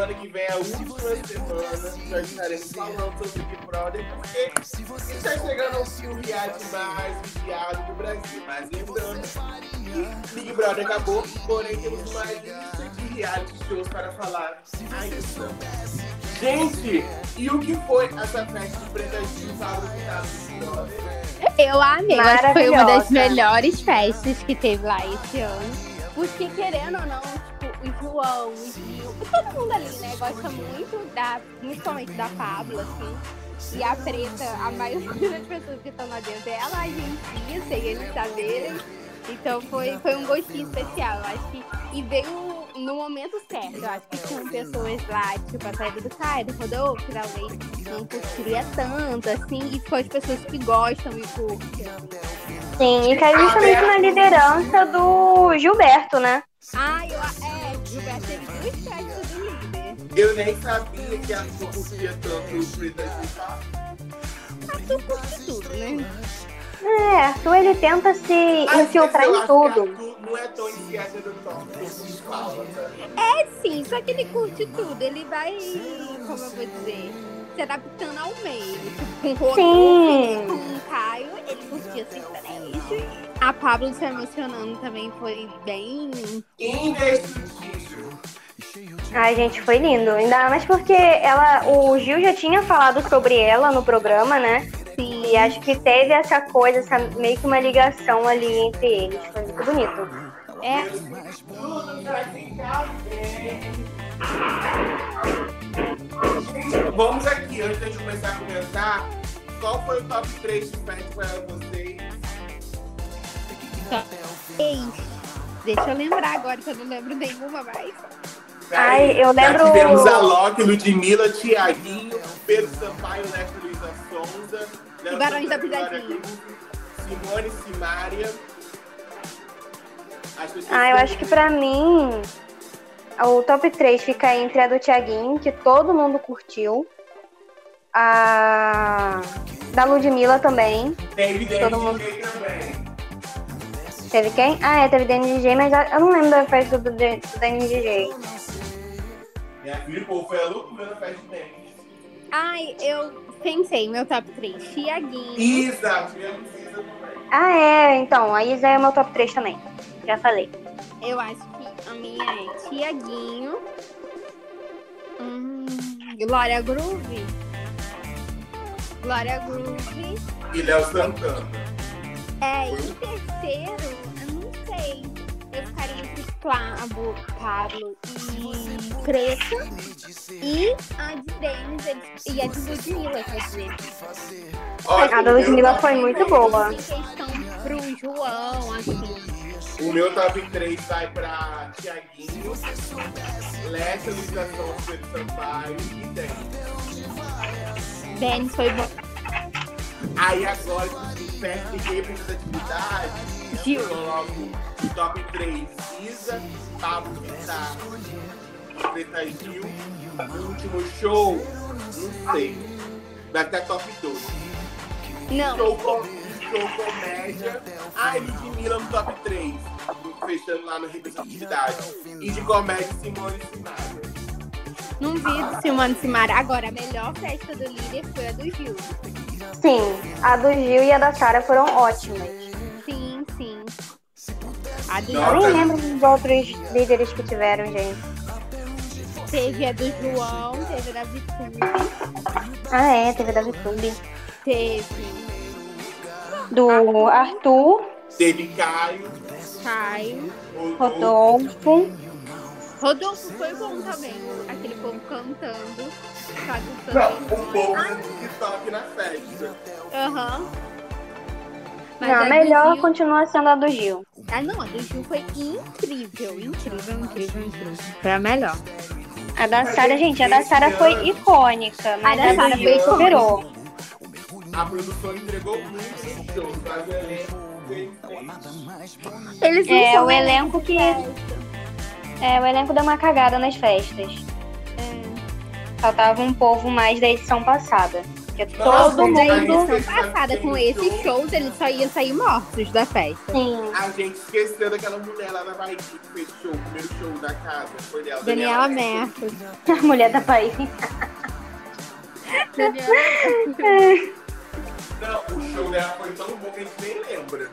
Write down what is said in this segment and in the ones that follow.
Semana que vem é a última semana que nós estaremos falando sobre Big Brother, porque está chegando ao fio reality mais vigiado do Brasil. Mas lembrando que Big Brother acabou, porém temos mais de reality shows para falar ainda. Gente, e o que foi essa festa de Preta Gil o Big Brother? Eu amei, acho que foi uma das melhores festas que teve lá esse ano. Porque, querendo ou não, o João, o Gil, todo mundo ali, né, gosta muito da, principalmente da Pablo, assim. E a Preta, a maioria das pessoas que estão lá dentro, ela agencia, sem eles saberem. Então foi, foi um gostinho especial, eu acho que. E veio no momento certo. Eu acho que tinham pessoas lá, tipo, a saída do Caio, do Rodolfo, que talvez não curtiria tanto, assim, e ficou as pessoas que gostam e curtem. Sim, e caiu justamente na liderança do Gilberto, né? Ah, eu, é, Gilberto teve duas festas do líder. Eu nem sabia que a Arthur curtia tanto o Gil. tá? Arthur curte tudo, né? É, Arthur ele tenta se infiltrar em tudo. não é tão iniciado do tá? É sim, só que ele curte tudo. Ele vai, como eu vou dizer, se adaptando ao meio. Tipo, com o Sim. Com o Caio, ele curtia sertanejo. A Pablo se emocionando também foi bem. Indestrutível. Ai, gente, foi lindo. Ainda mais porque ela, o Gil já tinha falado sobre ela no programa, né? E acho que teve essa coisa, essa, meio que uma ligação ali entre eles. Foi muito bonito. É. Vamos aqui, antes de começar a comentar, qual foi o top 3 de festa para vocês? ex. Deixa eu lembrar agora que eu não lembro nenhuma mais. Ai, eu Já lembro- tivemos a Loki, Ludmilla, Tiaguinho, Pedro Sampaio, Neto Luiza Sonza, Léo Barões da Pisadinha. Simone pessoas Ah, eu acho que pra mim o top 3 fica entre a do Thiaguinho, que todo mundo curtiu. A da Ludmilla também. Teve todo mundo- DJ também. Teve quem? Ah, é, teve DNDJ, mas eu não lembro da festa do, D- do DNDJ. Minha filha, pô, foi a loucura na festa Memphis. Ai, eu pensei, meu top 3. Tiaguinho. Isa, tivemos Isa também. Ah, é, então, a Isa é o meu top 3 também. Já falei. Eu acho que a minha é Tiaguinho. Hum, Glória Groove. Glória Groove. E Léo Santana. É, e terceiro, eu não sei. Eu ficaria entre Pablo, Pablo e Preta. E a de Denis e a de Ludmilla, quer dizer. Olha, A da o Ludmilla foi muito três- boa. Em questão pro João, assim. O meu top 3 vai pra Tiaguinho, Lessa, Luísa Sonza, Pedro Sampaio e Denis. Denis foi bom. Aí agora, em festa de representatividade, Gil. eu coloco o top 3 Isa, Pablo Vittar, Preta Gil. O último show, não sei. Vai até top 2. Não, Show, com, show comédia. Ai, Ludmilla no top 3. Fechando lá no representatividade. E de comédia, Simone e Simaria. não vi do Simone Simara. Agora, a melhor festa do líder foi a do Gil. Sim, a do Gil e a da Sara foram ótimas. A do Eu nem lembro dos outros líderes que tiveram, gente. Teve a do João, teve a da Vitube, Ah, é, teve da VTube. teve Do Arthur, Teve Caio, Caio. Rodolfo. Rodolfo foi bom também. Aquele povo cantando. Não, o povo do TikTok na festa. Aham. Mas Não, a melhor Gil- continua sendo a do Gil. Ah, não, a do Gil foi incrível. Incrível, incrível, incrível. Foi a melhor. A da Sara, gente, a da Sara foi icônica, mas A da Sara foi superou. A produção entregou muito mas o elenco Eles É, o elenco que. É, o elenco deu uma cagada nas festas. É. Faltava um povo mais da edição passada. Porque Nossa, todo mundo. edição passada, com esses shows, eles só iam sair mortos da festa. Sim. A gente esqueceu daquela mulher lá na Bahia que fez show, o primeiro show da casa. Foi dela. Daniela. Mercury. A mulher da Bahia. Daniela. Não, o show dela foi tão bom que a gente nem lembra.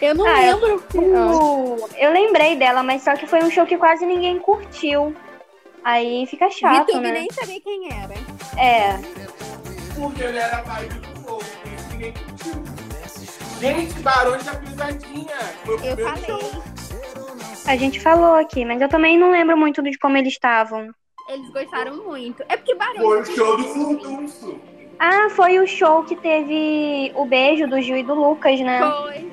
Eu não Ah, eu- lembro. Uh, eu lembrei dela, mas só que foi um show que quase ninguém curtiu. Aí fica chato, YouTube né? nem sabia quem era. É. Porque ele era pai do isso ninguém curtiu. Gente, Barões da Pisadinha. Foi o Eu primeiro falei. show. A gente falou aqui, mas eu também não lembro muito de como eles estavam. Eles gostaram muito. É porque Barões. Foi o show do Furdunço. Ah, foi o show que teve o beijo do Gil e do Lucas, né? Foi.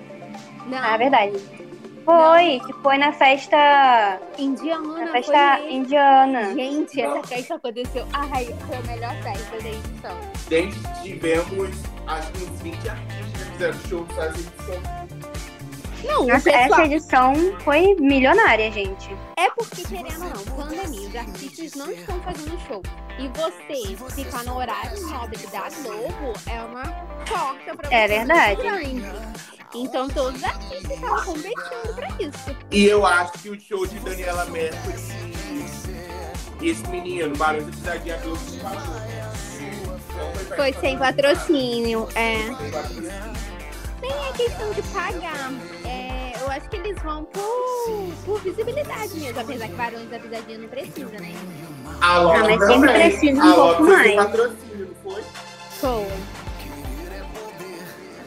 Não, Ah, é verdade. Foi, que foi na festa. indiana. Na festa indiana. Gente, essa festa aconteceu. Ai, foi a melhor festa da edição. Gente, tivemos acho que uns 20 artistas que fizeram show nessa edição. Não, Nossa, pessoal. essa edição foi milionária, gente. É porque, querendo ou não, pandemia, os artistas não estão fazendo show. E você ficar no horário nobre da Globo é uma porta pra É você verdade. muito grande. Então todos os artistas estavam competindo pra isso. E eu acho que o show de Daniela Mercury e esse menino, Barões da Pisadinha, a Foi sem patrocínio. É. Nem é questão de pagar. É, eu acho que eles vão por, por visibilidade mesmo, apesar que Barões da Pisadinha não precisa, né? A Ah, Lola mas sempre também. precisa um A pouco mais. patrocínio, foi? Foi.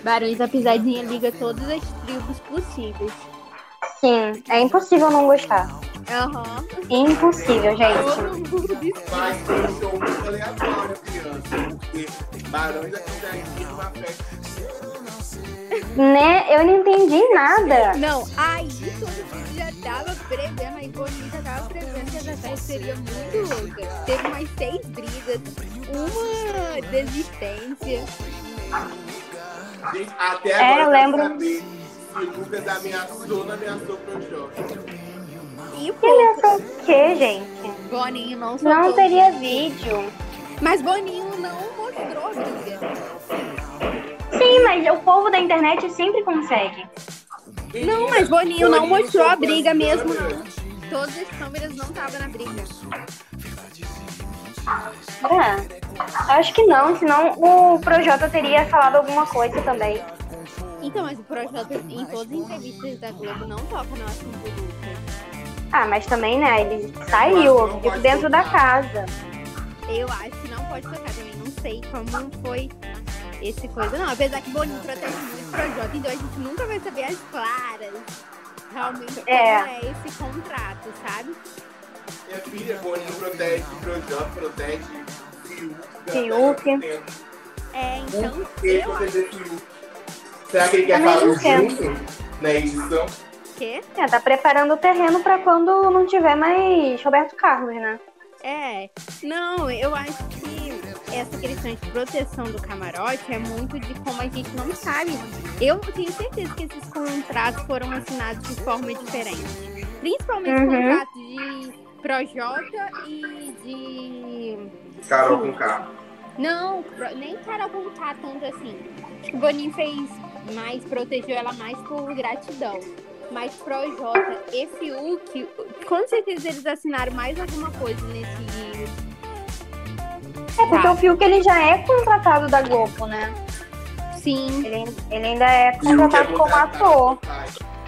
Barões da Pisadinha liga todas as tribos possíveis. Sim, é impossível não gostar. Aham. Impossível, gente. Todo mundo Mas foi um show muito aleatório, criança. Porque Barões da Pisadinha numa festa. Né? Eu não entendi nada. Não, aí todo mundo já tava prevendo, aí Boninho já tava prevendo que essa festa seria muito louca. Teve umas seis brigas, uma desistência. Até É, agora eu eu lembro. saber Lucas ameaçou ou não ameaçou pro Jota. E Que pô, ameaçou o quê, gente? Boninho não soltou. Não teria vídeo. Mas Boninho não mostrou a briga. Sim, mas o povo da internet sempre consegue. Não, mas Boninho não mostrou a briga mesmo, não. Todas as câmeras não estavam na briga. É. Acho que não, senão o Projota teria falado alguma coisa também. Então, mas o Projota, em todas as entrevistas da Globo, não toca no assunto do Lucas. Ah, mas também, né? Ele saiu, ficou dentro da casa. Eu acho que não pode tocar também. Não sei como foi esse coisa. Não, apesar que Boninho protege muito o Projota, então a gente nunca vai saber as claras. Realmente como É. é esse contrato, sabe? Minha filha, Boninho protege Projota, protege Fiuk. Fiuk. É, então, que eu acho? Será que ele quer falar junto na edição? que É, tá preparando o terreno pra quando não tiver mais Roberto Carlos, né? É, não, eu acho que essa questão de proteção do camarote é muito de como a gente não sabe. Eu tenho certeza que esses contratos foram assinados de forma diferente. Principalmente Uhum. contratos de Projota e de. Carol com K. Não, nem Carol Conká tanto assim. Acho que o Boninho fez mais, protegeu ela mais por gratidão. Mas Projota e Fiuk, com certeza eles assinaram mais alguma coisa nesse. É porque o Fiuk ele já é contratado da Globo, né? Sim. Ele, ele ainda é contratado como ator.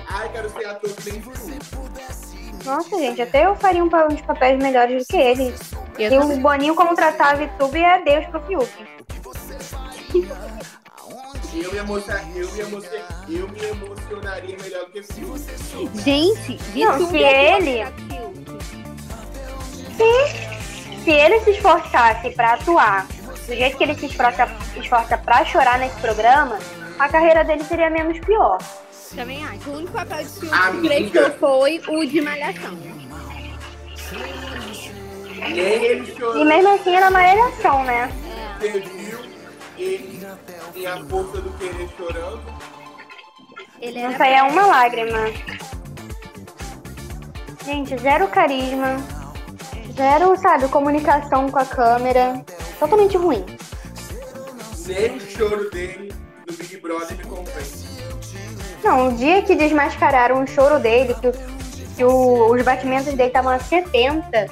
Ai, quero ser ator que nem Fiuk. Nossa, gente, até eu faria um uns papéis melhores do que ele. Eu E também. o Boninho contratar a VTube é Deus pro Fiuk. Eu me, emociona- eu, me emociona- eu me emocionaria melhor do que Fiuk. Gente, de Não, se ele- Fiuk. Se ele se esforçasse pra atuar do jeito que ele se esforça, esforça pra chorar nesse programa, a carreira dele seria menos pior. Também acho. O único papel de Amiga. prestou foi o de Malhação. Nem ele chorou. E mesmo assim era uma eleição, né? É. Viu ele em A Força do Querer chorando? Ele Não era saía uma lágrima. Gente, zero carisma. Zero, sabe, comunicação com a câmera. Totalmente ruim. Nem o choro dele no Big Brother me convence. Não, o dia que desmascararam o choro dele, que, o- que o- os batimentos dele estavam a 70,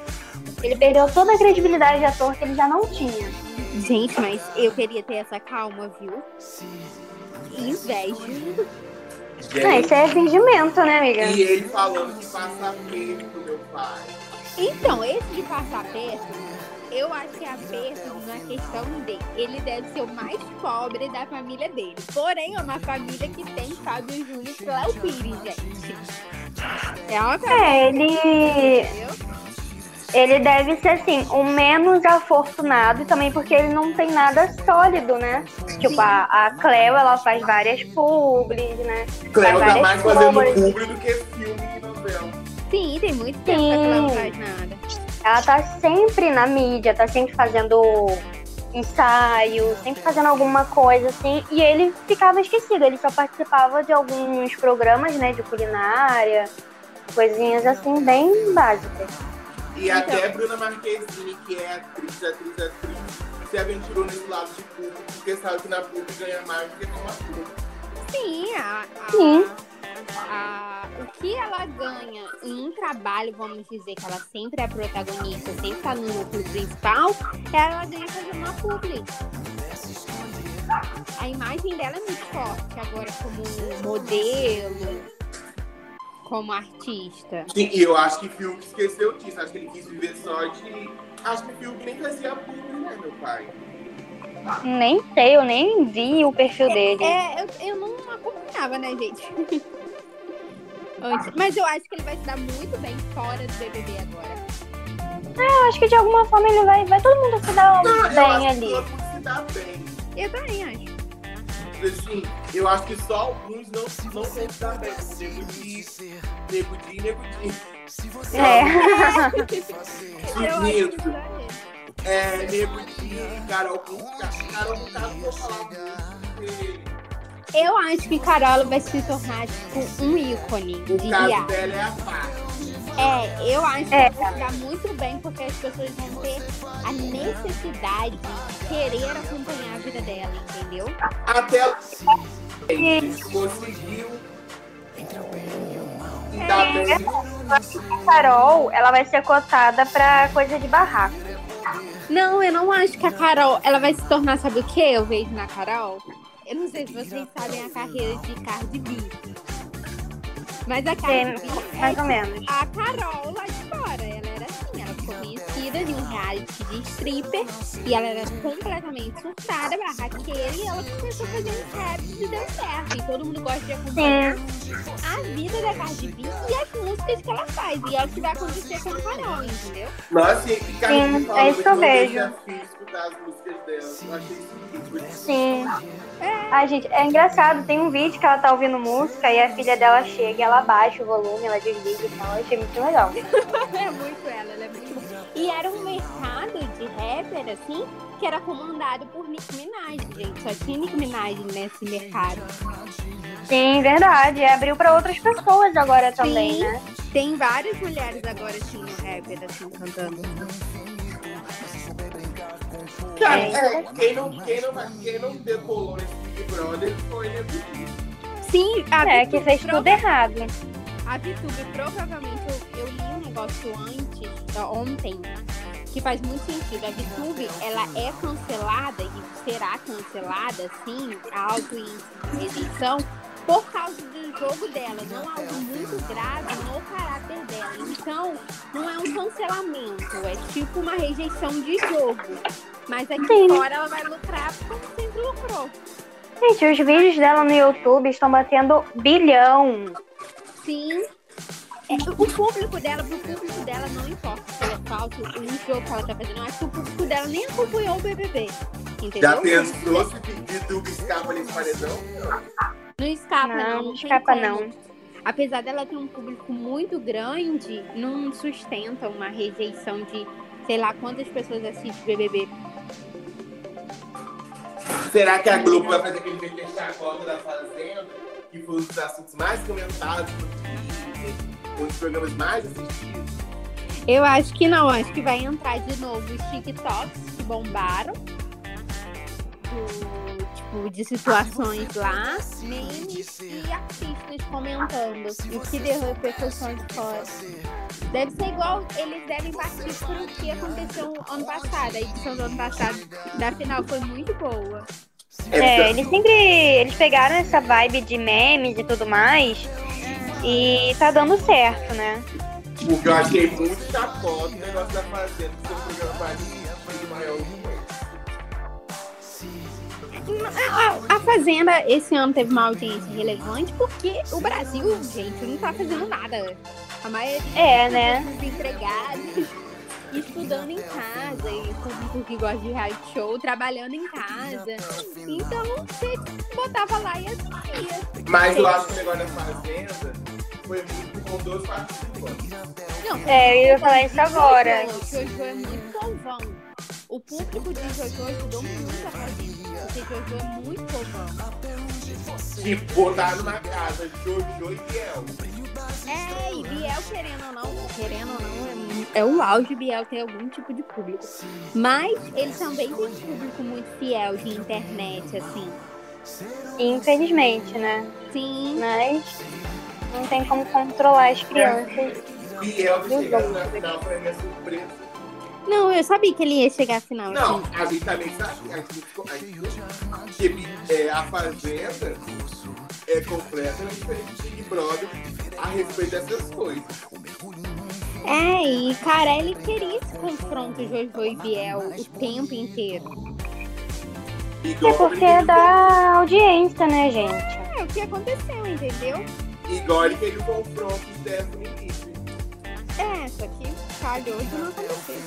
ele perdeu toda a credibilidade de ator que ele já não tinha. Gente, mas eu queria ter essa calma, viu? Inveja. Não, Gente, isso é fingimento, né, amiga? e ele falando que passa perto pro meu pai. Então, esse de passar perto, eu acho que é aperto na questão dele. Ele deve ser o mais pobre da família dele. Porém, é uma família que tem Fábio Júnior e Léo Pires, gente. É uma família, É, ele, entendeu? Ele deve ser, assim, o menos afortunado, e também porque ele não tem nada sólido, né? Tipo, a, a Cleo, ela faz várias publis, né? Cleo tá várias mais fazendo público do que filme e novela. Sim, tem muito tempo que ela não faz nada. Ela tá sempre na mídia, tá sempre fazendo ensaio, sempre fazendo alguma coisa assim, e ele ficava esquecido, ele só participava de alguns programas, né, de culinária, coisinhas assim bem básicas. E até Bruna Marquezine, que é atriz, atriz, atriz, se aventurou nesse lado de público, porque sabe que na pública ganha mais do que com a pública. Sim, a, a- Sim. a- o que ela ganha em um trabalho, vamos dizer que ela sempre é protagonista, sempre tá no núcleo principal, ela ganha fazendo uma publi. A imagem dela é muito forte agora como modelo, como artista. Sim, e eu acho que Fiuk esqueceu disso, acho que ele quis viver só de... Acho que Fiuk nem fazia público, né, meu pai? Nem sei, eu nem vi o perfil dele. É, eu, eu não acompanhava, né, gente? Antes. Mas eu acho que ele vai se dar muito bem fora do BBB agora. Eu acho que de alguma forma ele vai, vai todo mundo se dar Não, eu bem acho que ali. todo mundo se dá bem. Eu também acho. Assim, eu acho que só alguns não, não vão se dar bem. como Nego Di, Nego Di, Nego Di. É. Isso aí. É, Nego Di, Carol Conká. Carol Conká não vou falar muito, Eu acho que Carol vai se tornar, tipo, um ícone o de caso dela é a parte. É, eu acho que É. vai ficar muito bem, porque as pessoas vão ter a necessidade de querer acompanhar a vida dela, entendeu? Até ela conseguiu. E tá bem. A Carol, ela vai ser cotada pra coisa de barraco. Não, eu não acho que a Carol, ela vai se tornar, sabe o que eu vejo na Carol? Eu não sei se vocês sabem a carreira de Cardi B. Mas a É, mais ou é menos. a Carol lá de fora. Reality de stripper e ela era completamente surtada, barraqueira, e ela começou a fazer um rap e deu certo. E todo mundo gosta de acompanhar a vida da Cardi B e as músicas que ela faz. E é o que vai acontecer com a Carol, entendeu? Nossa, e Sim, Carlinhos é isso que eu vejo. Sim. Ai, gente, é engraçado. Tem um vídeo que ela tá ouvindo música e a filha dela chega e ela baixa o volume, ela desliga e tal. Eu achei muito legal. É muito ela, ela é muito. E era um mercado de rapper, assim, que era comandado por Nicki Minaj, gente. Só tinha Nicki Minaj nesse mercado. Sim, verdade. Abriu pra outras pessoas agora também, Sim. né? Tem várias mulheres agora, assim, no rapper, assim, cantando. Cara, É. é, quem, não, quem, não, quem não decolou nesse Big Brother foi Di. Sim, a É, que VTube fez tudo errado. A VTube, provavelmente, negócio antes, ontem, que faz muito sentido. A VTube, ela é cancelada e será cancelada, sim, a alto índice de rejeição, por causa do jogo dela. Não é algo muito grave no caráter dela. Então, não é um cancelamento, é tipo uma rejeição de jogo. Mas aqui Sim. fora ela vai lucrar como sempre lucrou. Gente, os vídeos dela no YouTube estão batendo bilhão. Sim. É, o público dela, pro público dela não importa se ela é falso, o jogo que ela tá fazendo. Eu acho que o público dela nem acompanhou o BBB. Entendeu? Já pensou se o YouTube escapa nesse paredão? Não escapa, não. Não, Não, escapa, não. Apesar dela ter um público muito grande, não sustenta uma rejeição de sei lá quantas pessoas assistem BBB. Será que a Globo vai fazer aquele vídeo de chacota da Fazenda? Que foi um dos assuntos mais comentados no um dos programas mais assistidos? Eu acho que não, acho que vai entrar de novo os TikToks que bombaram. Do tipo, de situações lá, memes e artistas comentando. E o que deu de fora. Deve ser igual, eles devem partir por o que aconteceu ano passado. A edição do ano passado da final foi muito boa. É, eles sempre. Eles pegaram essa vibe de memes e tudo mais. E tá dando certo, né? Porque eu achei muito chacota o negócio da Fazenda, que seu programa mais maior A, a Fazenda esse ano teve uma audiência relevante porque o Brasil, gente, não tá fazendo nada. A maioria É, né? dos empregados estudando em casa e público que gosta de reality show trabalhando em casa. Então você botava lá e assistia. Mas eu acho que o negócio da Fazenda foi muito com dois participantes. Não, É, eu ia falar isso agora. O Jojo é muito povão. O público de Jojo ajudou muito a Fazenda. Porque Jojo é muito povão. Tipo, botar numa casa Jojo e Biel. É, e Biel, querendo ou não, querendo ou não, é, mu- é o auge Biel ter algum tipo de público. Mas ele também tem um público muito fiel de internet, assim. Infelizmente, né? Sim. Mas não tem como controlar as crianças. Biel que chegou na final foi a minha surpresa. Não, eu sabia que ele ia chegar à final. Não, assim. a gente também sabia. A gente, a gente, é, a Fazenda é completamente diferente de Big Brother a respeito dessas coisas. É, e cara, ele queria esse confronto Jojo e Biel o tempo inteiro. É porque é da audiência, né, gente? É o que aconteceu, entendeu? Igual ele queria o confronto Stephanie e Nick. É, só que falhou de não acontecer.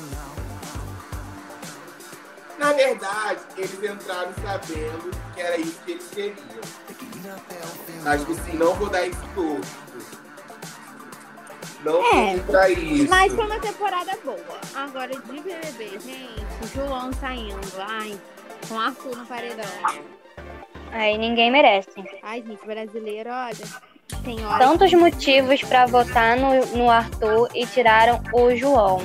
Na verdade, eles entraram sabendo que era isso que eles queriam. Acho que assim, não vou dar exposto. Não É, vou pra isso. Mas foi uma temporada boa. Agora de BBB, gente, João saindo, ai, com Arthur no paredão. Aí ninguém merece. Ai, gente, brasileiro, olha, tem hora Tantos motivos pra votar no, no Arthur e tiraram o João.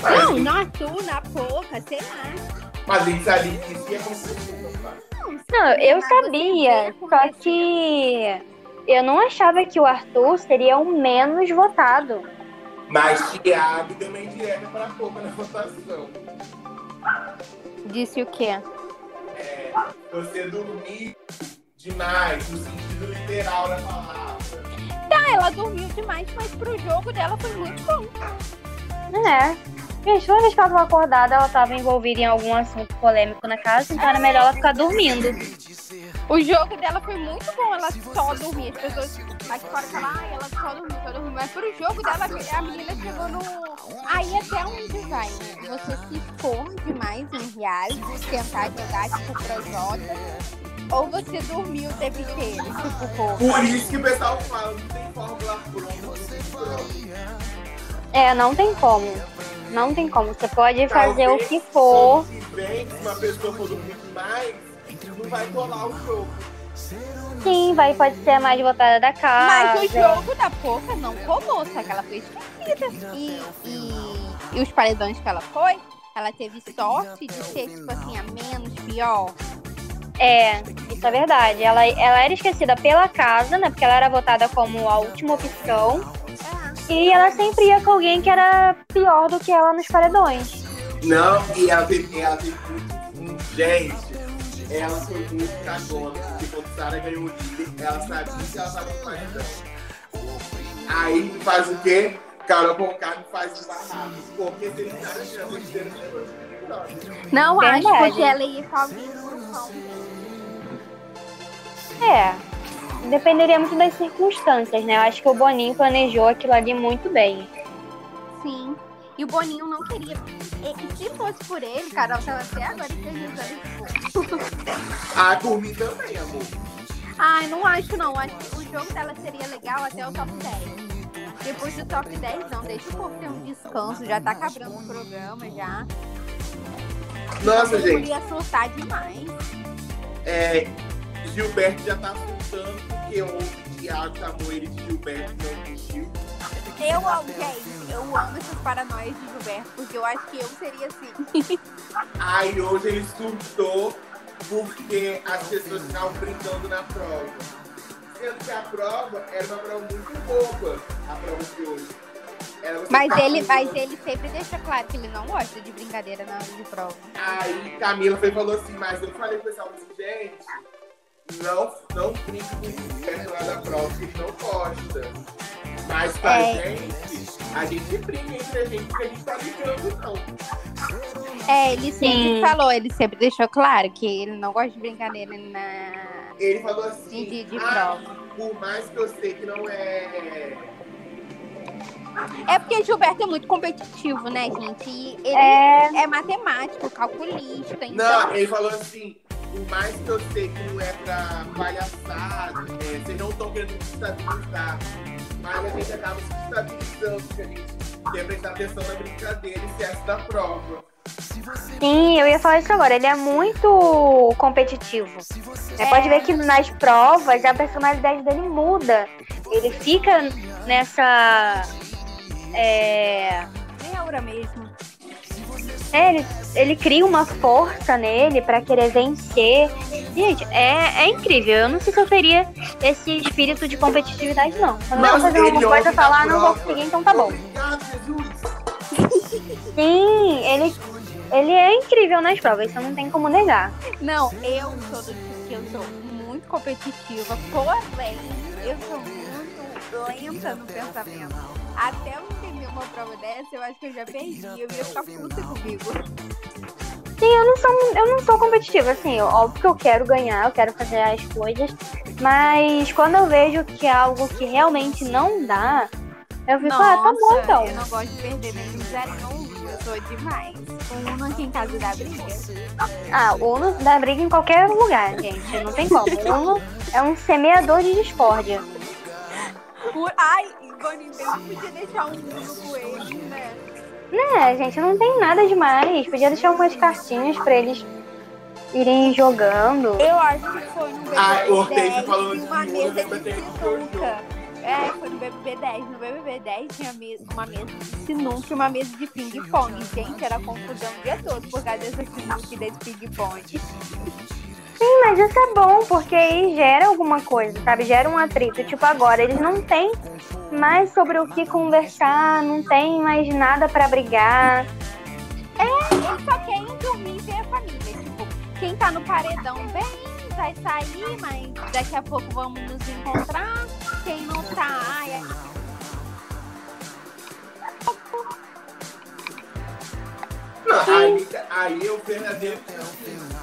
Não, no Arthur, na Poca, sei lá. Mas a gente sabia que isso ia acontecer. não eu sabia, só que eu não achava que o Arthur seria o menos votado. Mas Thiago deu uma indireta pra pouco na votação. Disse o quê? É, você dormir demais, no sentido literal da palavra. Ah, ela dormiu demais, mas pro jogo dela foi muito bom. É. Gente, toda vez que ela tava acordada, ela tava envolvida em algum assunto polêmico na casa, então era melhor ela ficar dormindo. O jogo dela foi muito bom, ela só dormia. As pessoas aqui fora falam, ai, ela só dormiu, só dormiu. Mas pro jogo dela, a menina chegou no. Aí até vai, né? Você se expor demais em reality, tentar jogar tipo Projota, ou você dormiu o tempo inteiro, tipo. Por isso que o pessoal fala, não tem fórmula pronta. É, não tem como. Não tem como. Você pode fazer o que for. se uma pessoa for dormir demais, não vai rolar o jogo. Sim, vai, pode ser a mais votada da casa. Mas o jogo da Poca não rolou, só que ela foi esquecida. E, e, e os paredões que ela foi, ela teve sorte de ser, tipo assim, a menos pior. É, isso é verdade. Ela, ela era esquecida pela casa, né? Porque ela era votada como a última opção. E ela sempre ia com alguém que era pior do que ela nos paredões. Não, e ela teve, ela teve muito. Gente, ela foi muito cagona. Porque quando Sara ganhou o líder, ela sabia que ela tava no paredão. Aí faz o quê? Carol Conká faz o barraco. Porque se ele tá achando que ele Não Verdade. acho, porque ela ia com alguém no. É. Dependeria muito das circunstâncias, né? Eu acho que o Boninho planejou aquilo ali muito bem. Sim. E o Boninho não queria. E, e se fosse por ele, Carol tava até agora acreditando. Ah, por mim também, amor. Ai, não acho não. Acho que o jogo dela seria legal até o top 10. Depois do top 10, não. Deixa o povo ter um descanso. Já tá acabando o programa já. Nossa, Eu gente. ia surtar demais. É, Gilberto já tá surtando porque ontem Thiago chamou ele de Gilberto e não de Gil. Eu amo, gente. Eu amo essas paranoias de Gilberto, porque eu acho que eu seria assim. Aí hoje ele surtou porque as pessoas ficavam brincando na prova. Sendo que a prova era uma prova muito boa, a prova de hoje. Mas ele, mas ele sempre deixa claro que ele não gosta de brincadeira na hora de prova. Aí Camila foi falou assim, mas eu falei pro pessoal assim, gente, não, não brinque com o lá da prova, que ele não gosta. Mas pra É. gente, a gente brinca entre a gente, porque a gente tá brincando, não. É, ele sempre Sim. falou, ele sempre deixou claro que ele não gosta de brincadeira na. Ele falou De, assim, de, de ah, prova. por mais que eu sei que não é... É porque Gilberto é muito competitivo, né, gente? E ele É. é, matemático, calculista, então. Não, ele falou assim, por mais que eu sei que não é pra palhaçada, é, vocês não estão querendo se estabilizar, mas a gente acaba se estabilizando, porque a gente tem que prestar atenção na brincadeira e excesso da prova. Sim, eu ia falar isso agora. Ele é muito competitivo. Você pode ver que nas provas a personalidade dele muda. Ele fica nessa. É, Nem aura mesmo. É, ele, ele cria uma força nele pra querer vencer. Gente, é, é incrível. Eu não sei se eu teria esse espírito de competitividade, não. Quando eu vou fazer uma coisa, ah, não vou conseguir, então tá bom. Sim, ele, ele é incrível nas provas, isso não tem como negar. Não, eu sou do tipo que eu sou muito competitiva, porém, eu sou muito lenta no pensamento. Até entender uma prova dessa, eu acho que eu já perdi. Eu ia ficar puta comigo. Sim, eu não sou, eu não sou competitiva, assim, óbvio que eu quero ganhar, eu quero fazer as coisas, mas quando eu vejo que é algo que realmente não dá, eu fico, ah, tá bom então. eu não gosto de perder nem um. Eu sou demais. Um Uno aqui em casa da briga. Ah, o Uno dá briga em qualquer lugar, gente, não tem como. O Uno é um semeador de discórdia. Por... Ai, Ivone, bem podia deixar um Uno com ele, né? Né, gente, não tem nada demais. Podia deixar umas cartinhas pra eles irem jogando. Eu acho que foi no BBB Ah, o Hortência 10 falando tinha uma de mesa de sinuca. É, foi no BBB 10. No BBB 10 tinha uma mesa de sinuca e uma mesa de ping-pong. Gente, era confusão o dia todo por causa dessa sinuca e desse ping-pong. Sim, mas isso é bom, porque aí gera alguma coisa, sabe? Gera um atrito. Tipo, agora eles não têm mais sobre o que conversar, não tem mais nada pra brigar. Eles só querem dormir e ver a família. Tipo, quem tá no paredão bem, vai sair, mas daqui a pouco vamos nos encontrar. Quem não tá, ai, é- Não, aí, aí é o verdadeiro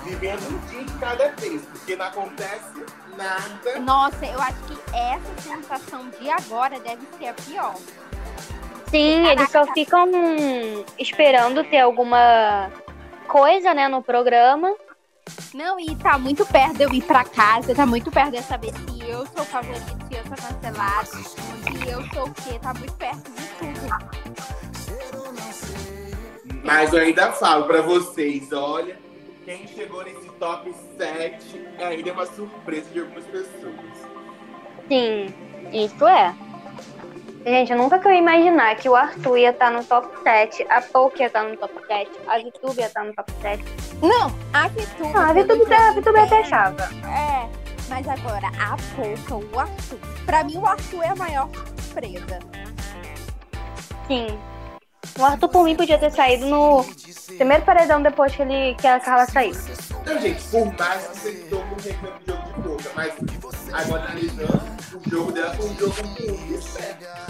vivendo um dia de cada vez, porque não acontece nada. Nossa, eu acho que essa sensação de agora deve ser a pior. Sim, eles só ficam esperando ter alguma coisa, né, no programa. Não, e tá muito perto de eu ir pra casa, tá muito perto de eu saber se eu sou favorito, se eu sou cancelado, se eu sou o quê, tá muito perto de tudo. Mas eu ainda falo pra vocês, olha, quem chegou nesse top 7 ainda é uma surpresa de algumas pessoas. Sim, isso é. Gente, eu nunca que eu ia imaginar que o Arthur ia estar no top 7, a Poke ia estar no top 7, a Vitube ia estar no top 7. Não, a Vitube. Não, a Vitube, a jogo Vitube até achava. É, mas agora a Pouca, o Arthur. Pra mim, o Arthur é a maior surpresa. Sim. O Arthur, por mim, podia ter saído no primeiro paredão depois que, ele, que a Carla saiu. Então, gente, por mais que vocês estão no reclamo de jogo de boca, mas agora analisando, o jogo dela foi um jogo muito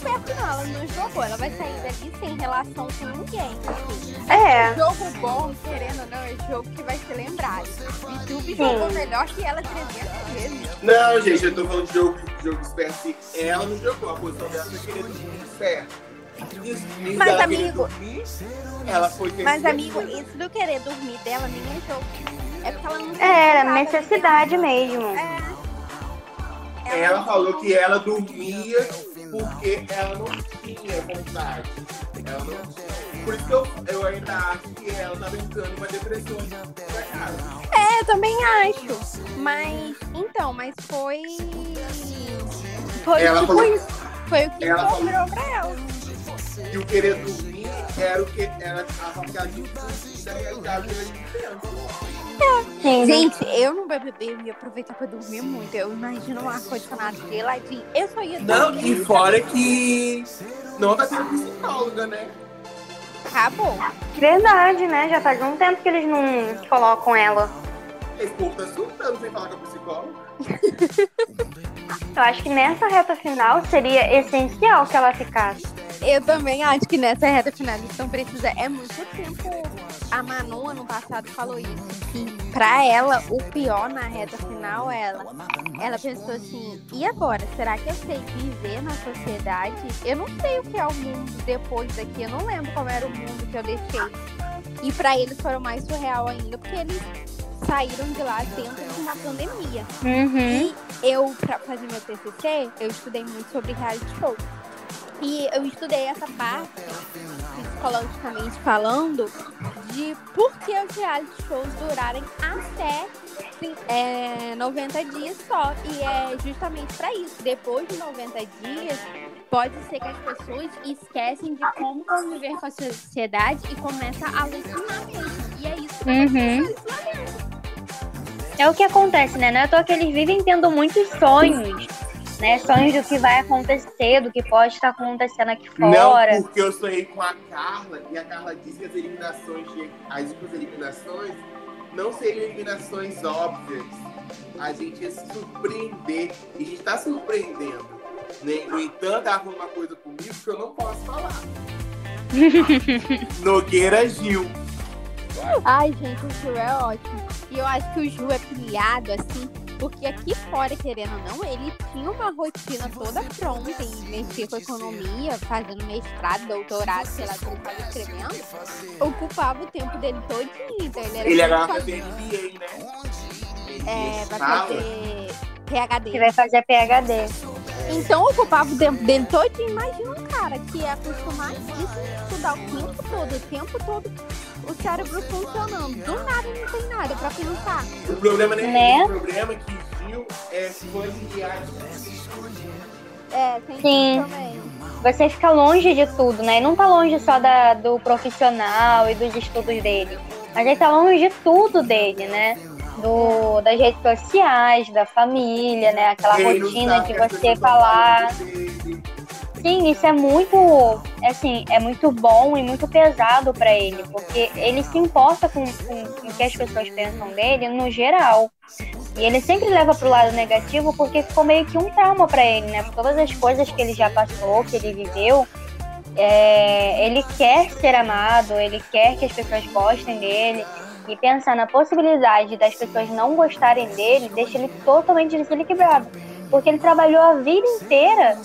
certo. Não é jogo esperto, não. Ela não jogou. Ela vai sair dali sem relação com ninguém. Assim. É. Jogo bom, querendo ou não, é jogo que vai ser lembrado. Vitube jogou melhor que ela 300 vezes. Não, gente, eu tô falando de jogo, de jogo esperto assim. Ela não jogou, a posição dela foi querer dormir esperto. Mas, amigo- dormir, ela foi Mas, amigo, isso do querer dormir dela nem é jogo. É porque ela não É, necessidade de- mesmo. É. Ela falou que ela dormia porque ela não tinha vontade. Ela não tinha. Por isso que eu, eu ainda acho que ela tá brincando uma depressão casa. É, eu também acho. Mas, então, mas foi. Foi Ela tipo falou- isso. Foi o que Ela sobrou pra ela. E o querer dormir era o que era a que ela que fugir da realidade ela vivendo. Sim. Gente, eu no BBB eu ia aproveitar pra dormir muito. Eu imagino um ar-condicionado geladinho. Eu só ia Não, dormir. e fora que não tá tendo psicóloga, né? Acabou. Verdade, né? Já faz um tempo que eles não colocam ela. Esse povo tá surtando sem falar com a psicóloga. Eu acho que nessa reta final seria essencial que ela ficasse. Eu também acho que nessa reta final eles estão precisando. É muito tempo. A Manu, ano passado, falou isso. Que pra ela, o pior na reta final, ela, ela pensou assim: e agora? Será que eu sei viver na sociedade? Eu não sei o que é o mundo depois daqui. Eu não lembro como era o mundo que eu deixei. E pra eles foram mais surreal ainda, porque eles saíram de lá dentro de uma pandemia. Uhum. E eu, pra fazer meu TCC, eu estudei muito sobre reality show. E eu estudei essa parte, psicologicamente falando, de por que os reality shows durarem até é, 90 dias só. E é justamente pra isso. Depois de 90 dias, pode ser que as pessoas esquecem de como conviver com a sociedade e começa a alucinar mesmo. E é isso que Uhum. É o que acontece, né? Não é à toa que eles vivem tendo muitos sonhos, né? Sonhos do que vai acontecer, do que pode estar acontecendo aqui fora. Não, porque eu sonhei com a Carla e a Carla disse que as eliminações, as últimas eliminações, não seriam eliminações óbvias. A gente ia se surpreender. E a gente tá surpreendendo. Né? No entanto, falou uma coisa comigo que eu não posso falar. Nogueira Gil. Ai, gente, o Gil é ótimo. E eu acho que o Gil é pilhado, assim, porque aqui fora, querendo ou não, ele tinha uma rotina toda pronta em mexer com economia, fazendo mestrado, doutorado, sei lá, o que ele estava escrevendo. Ocupava o tempo dele todinho. Então ele era Ele sozinho. fazer MBA, né? É, vai fazer PHD. Que vai fazer PHD. Então ocupava o tempo dele todinho. Imagina um cara que é acostumadíssimo a estudar o tempo todo, o tempo todo, o cérebro funcionando. Do nada não tem nada pra pensar. O problema não é Né? o problema é que Gil é de reality. É, tem Sim. também. Você fica longe de tudo, né? E não tá longe só da, do profissional e dos estudos dele. Mas ele tá longe de tudo dele, né? Do, das redes sociais, da família, né? Aquela rotina de que você falar. dele. Sim, isso é muito, assim, é muito bom e muito pesado pra ele, porque ele se importa com, com, com o que as pessoas pensam dele no geral. E ele sempre leva pro lado negativo porque ficou meio que um trauma pra ele, né? Por todas as coisas que ele já passou, que ele viveu. é, ele quer ser amado, ele quer que as pessoas gostem dele. E pensar na possibilidade das pessoas não gostarem dele deixa ele totalmente desequilibrado. Porque ele trabalhou a vida inteira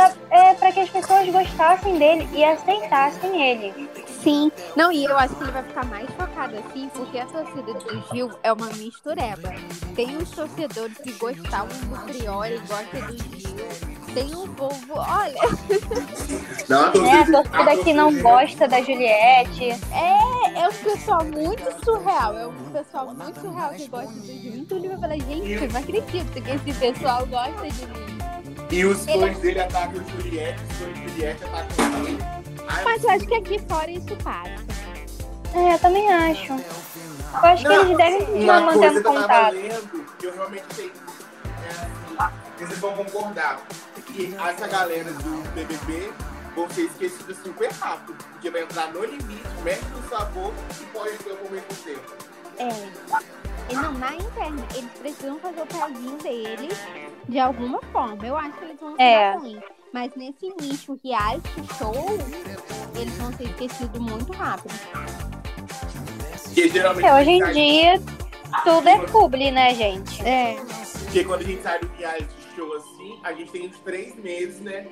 pra, é, pra que as pessoas gostassem dele e aceitassem ele. Sim. Não, e eu acho que ele vai ficar mais focado assim, porque a torcida do Gil é uma mistureba. Tem os torcedores que gostavam do Priori, gostam do Gil. Tem o povo, olha, Não, a Né? A torcida- torcida que não torcida- gosta da Juliette. é, é um pessoal muito surreal. É um pessoal muito surreal que gosta do Gil. Então ele vai falar, gente, eu não acredito que esse pessoal gosta de mim. E os Ele- fãs dele atacam o Juliette, os fãs de Juliette atacam ele. Ai, Mas eu acho que aqui fora isso passa. É, eu também acho. Eu acho que Não, eles devem Uma coisa mantendo que eu tava contato. lendo, que eu realmente tenho. É assim, vocês vão concordar. Que essa galera do BBB vão ser esquecidas super rápido. Porque vai entrar no limite, mexe no sabor e pode ter ao mesmo tempo. É. E não, na interna, eles precisam fazer o pezinho deles de alguma forma. Eu acho que eles vão É. dar ruim. Mas nesse nicho reality show, eles vão ser esquecidos muito rápido. Porque geralmente. É, hoje em dia, tudo é publi, né, gente? É. Porque quando a gente sai do reality show assim, a gente tem uns três meses, né?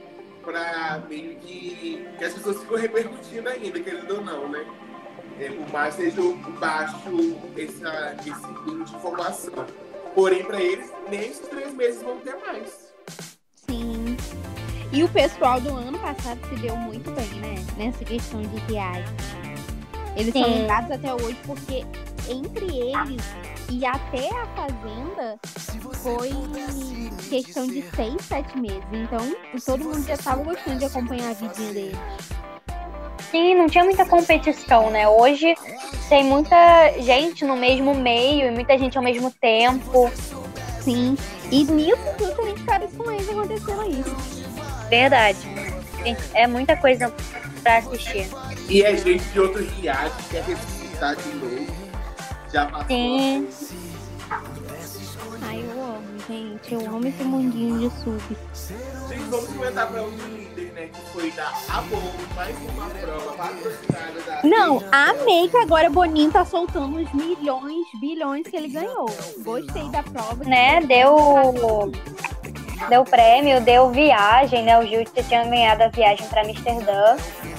Pra meio que. que as pessoas ficam repercutindo ainda, querendo ou não, né? É, por mais seja o baixo essa, esse nível de informação. Porém, pra eles, nem esses três meses vão ter mais. Sim. E o pessoal do ano passado se deu muito bem, né? Nessa questão de reality. Eles são Sim. lembrados até hoje porque entre eles e até a Fazenda foi questão de seis, sete meses. Então, todo mundo já estava gostando de acompanhar a vidinha deles. Sim, não tinha muita competição, né? Hoje tem muita gente no mesmo meio e muita gente ao mesmo tempo. Sim. E nisso tudo nem caras com eles acontecendo isso. Verdade. É muita coisa pra assistir. E é gente de outro reality que quer ressuscitar de novo. Já passou. Sim. Ai, eu amo, gente. Eu amo esse mundinho de sub. Gente, vamos comentar pra um líder, né? Que foi da Amor, mais uma prova patrocinada da. Não, amei que agora Boninho tá soltando os milhões, bilhões que ele ganhou. Gostei da prova. Né? Deu. Deu prêmio, deu viagem, né? O Gil tinha ganhado a viagem pra Amsterdã.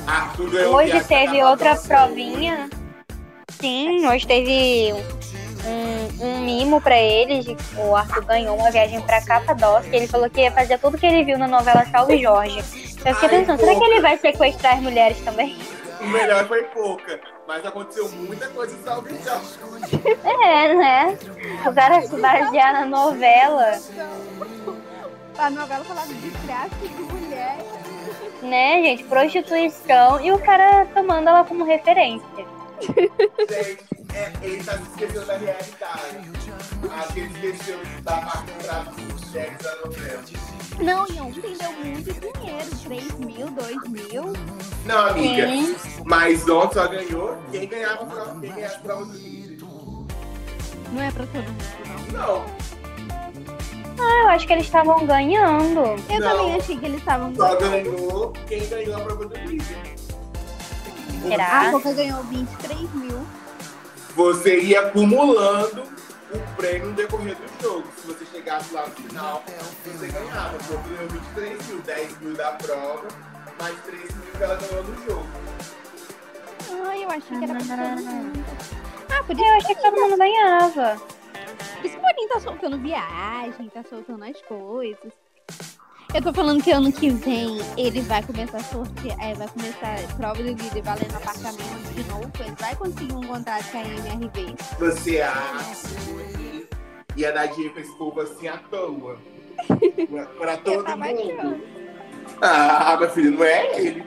Arthur ganhou Hoje teve outra provinha. Sim, hoje teve um, um mimo pra eles. O Arthur ganhou uma viagem pra Capadócia. Ele falou que ia fazer tudo que ele viu na novela Salve Jorge. Eu fiquei Ai, pensando, será que ele vai sequestrar as mulheres também? O melhor foi pouca. Mas aconteceu muita coisa em Salve Jorge. É, né? O cara se basear na novela, A novela falava de tráfico de mulher. né, gente? Prostituição. E o cara tomando ela como referência. Gente, é, ele tá se esquecendo da realidade. Acho que ele esqueceu da tráfico de mulheres da novela. Não, e ontem deu muito dinheiro. 3 mil, 2 mil. Não, amiga. Sim. Mas ontem só ganhou quem ganhava a prova, quem ganhava a prova do líder. Não é pra todo mundo, não. Não, Ah, eu acho que eles estavam ganhando. Eu Não. também achei que eles estavam só ganhando. ganhou quem ganhou a prova do líder. Será? A Boca ganhou 23 mil. Você ia acumulando o prêmio no decorrer do jogo. Se você chegasse lá no final, você ganhava. Ganhou 23 mil, 10 mil da prova, mais 3 mil que ela ganhou no jogo. Ai, eu achei que era. Ah, isso, Eu achei que todo mundo ganhava. o Boninho tá soltando viagem, tá soltando as coisas. Eu tô falando que ano que vem ele vai começar a sortear, é, vai começar a prova do líder valendo apartamento de novo. Ele vai conseguir um contrato com a MRV. Você acha que ia dar dinheiro pra esse povo assim à toa? Pra, pra todo tava mundo? achando. Ah, meu filho, não é ele.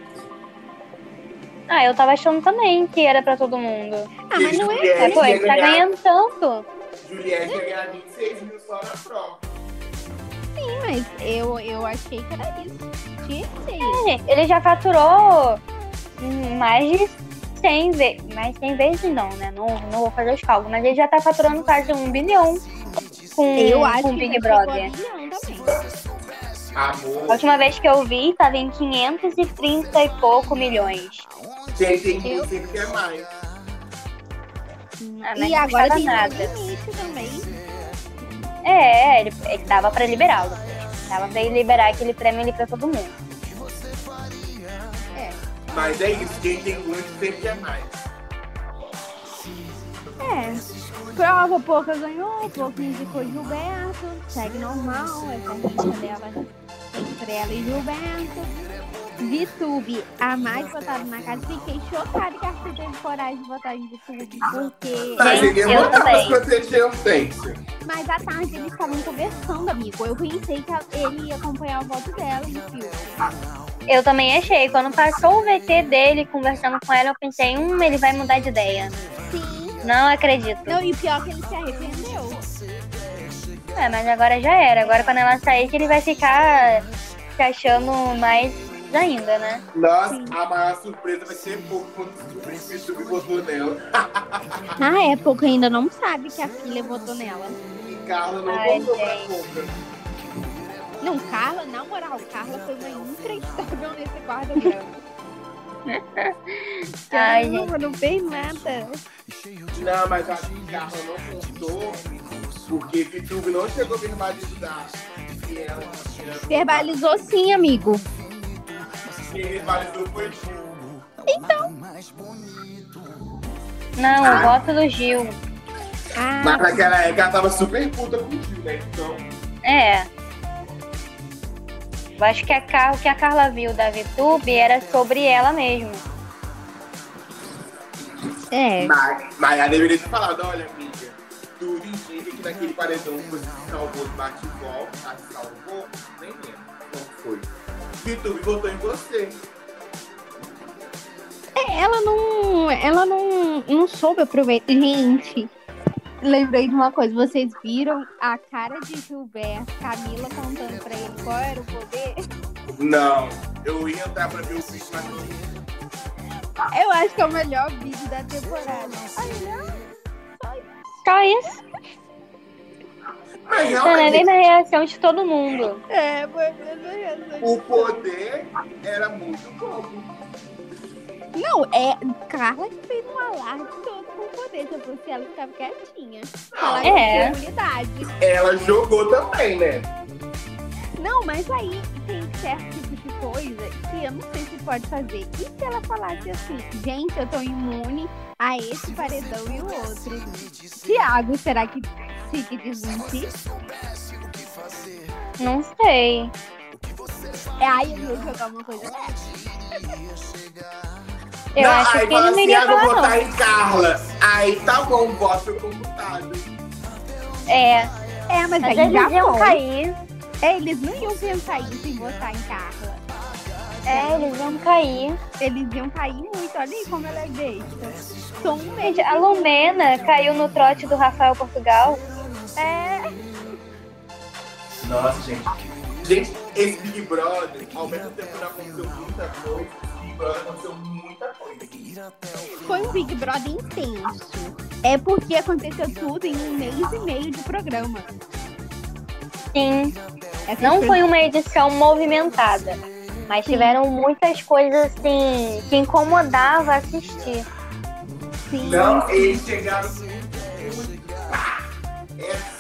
Ah, eu tava achando também que era pra todo mundo. Ah, mas não é. Juliette É, pô, ele tá ganhando tanto. Juliette ia ganhar 26 mil só na prova. Sim, mas eu, eu achei que era isso. Tinha que ser isso. É, Ele já faturou mais de 100 vezes. Mais 100 vezes não, né? Não, não vou fazer os cálculos. Mas ele já tá faturando quase um bilhão com, Eu acho com que Big Brother. bilhão também. Amor. A última vez que eu vi, tava em 530 e pouco milhões. Quem tem Eu- que quer mais. Ah, E não agora tem nada. limite também. É, ele, ele dava pra liberá-lo. Dava pra ele liberar aquele prêmio ali pra todo mundo. Mas é isso, quem tem muito sempre quer mais. É. Prova pouca ganhou, pouco indicou Gilberto. Segue normal, essa rixa dela entre ela e Gilberto. VTube, a mais votada na casa. Fiquei chocada que a Arthur teve coragem de votar em VTube, porque. Mas ele botar também. pra proteger a ausência. Mas à tarde eles estavam conversando, amigo. Eu pensei que ele ia acompanhar o voto dela no filme. Eu também achei. Quando passou o VT dele conversando com ela, eu pensei, hum, ele vai mudar de ideia. Sim. Não acredito. Não, e pior que ele se arrependeu. É, mas agora já era. Agora quando ela sair, que ele vai ficar se achando mais ainda, né? Nossa, Sim. a maior surpresa vai ser pouco quando descobrir que o YouTube votou nela. Na época ainda não sabe que a filha votou nela. E Carla não Ai, votou pra gente. compra. Não, Carla, na moral, Carla foi uma inacreditável nesse quarto branco. Ai, Caramba, não fez nada. Não, mas que Carla não contou porque o YouTube não chegou a verbalizar tinha. Verbalizou sim, amigo. Quem verbalizou foi Gil. Não, o voto do Gil. Ah, Mas naquela época ela tava super puta com o Gil, né? Então, É. Eu acho que a, Car- o que a Carla viu da VTube era sobre ela mesma. É. Mas, mas ela deveria ter falado, olha, amiga, tudo indica que naquele paredão você se salvou do bate-volta, ah, se salvou, nem lembro como foi. Vitor votou em você. É, ela não. Ela não, não soube aproveitar. Gente, lembrei de uma coisa. Vocês viram a cara de Gilberto, Camila contando pra ele qual era o poder? Não, eu ia entrar pra ver o vídeo, mas não. Eu acho que é o melhor vídeo da temporada. Olha, Só isso. Mas Não é nem na reação de todo mundo. é, foi mesmo. o poder era muito pouco. Não, é Carla que fez um alarde todo com poder. Se eu fosse ela, ficava quietinha. Falar É. com comunidade. Ela jogou também, né? Não, mas aí tem certo tipo de coisa que eu não sei se pode fazer. E se ela falasse assim, gente, eu tô imune a esse paredão e o outro? Tiago, será que fique desmentir? Não sei. É, aí eu ia jogar uma coisa. Eu não, acho aí que ele não iria vou falar, votar não. em Carla. Aí tá bom, voto foi computado. É, É, mas, mas aí já foi. cair. É, eles não iam pensar isso em votar em Carla. É, eles iam cair. Eles iam cair muito. Olha aí como ela é besta. Só um mês. Gente, a Lumena caiu no trote do Rafael Portugal. É, Nossa, gente. Gente, esse Big Brother, ao mesmo tempo que aconteceu muita coisa, Big Brother aconteceu muita coisa. foi um Big Brother intenso. É porque aconteceu tudo em um mês e meio de programa. Sim, não foi uma edição movimentada. Mas tiveram muitas coisas assim que incomodava assistir. Sim. Não, eles chegaram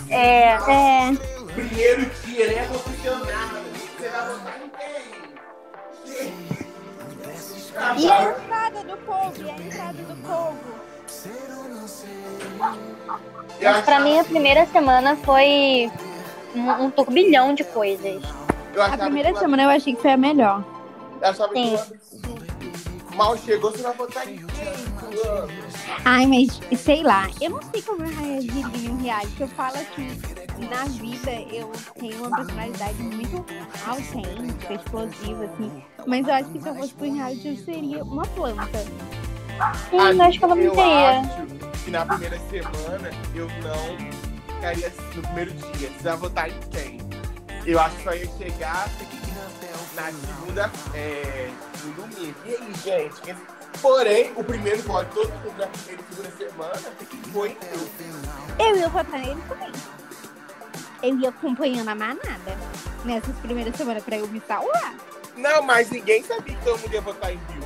É assim, É, É, Primeiro dia, nem é confessionário. Você vai votar em quem? Gente. e a Acabaram. entrada do povo, e a entrada do povo. Mas pra achava- mim a primeira semana foi um, um turbilhão de coisas. eu A primeira que semana eu achei que foi a melhor. Eu achava que Sim. absurdo. Mal chegou, você vai votar em? Ai, mas sei lá, eu não sei como eu reagiria em um reality. Eu falo que na vida eu tenho uma personalidade muito autêntica, explosiva, assim. Mas eu acho que se eu fosse pro reality, eu seria uma planta. Sim, eu acho que ela não eu acho que na primeira semana eu não ficaria assim no primeiro dia. Você vai votar em quem? Eu acho que só ia chegar na segunda, é, no domingo. E aí, gente? Porém, o primeiro voto todo mundo na primeira segunda semana foi eu. Eu ia votar nele também. Eu ia acompanhando a manada nessas primeiras semanas pra eu me salvar. Não, mas ninguém sabia que todo mundo ia votar em Bill.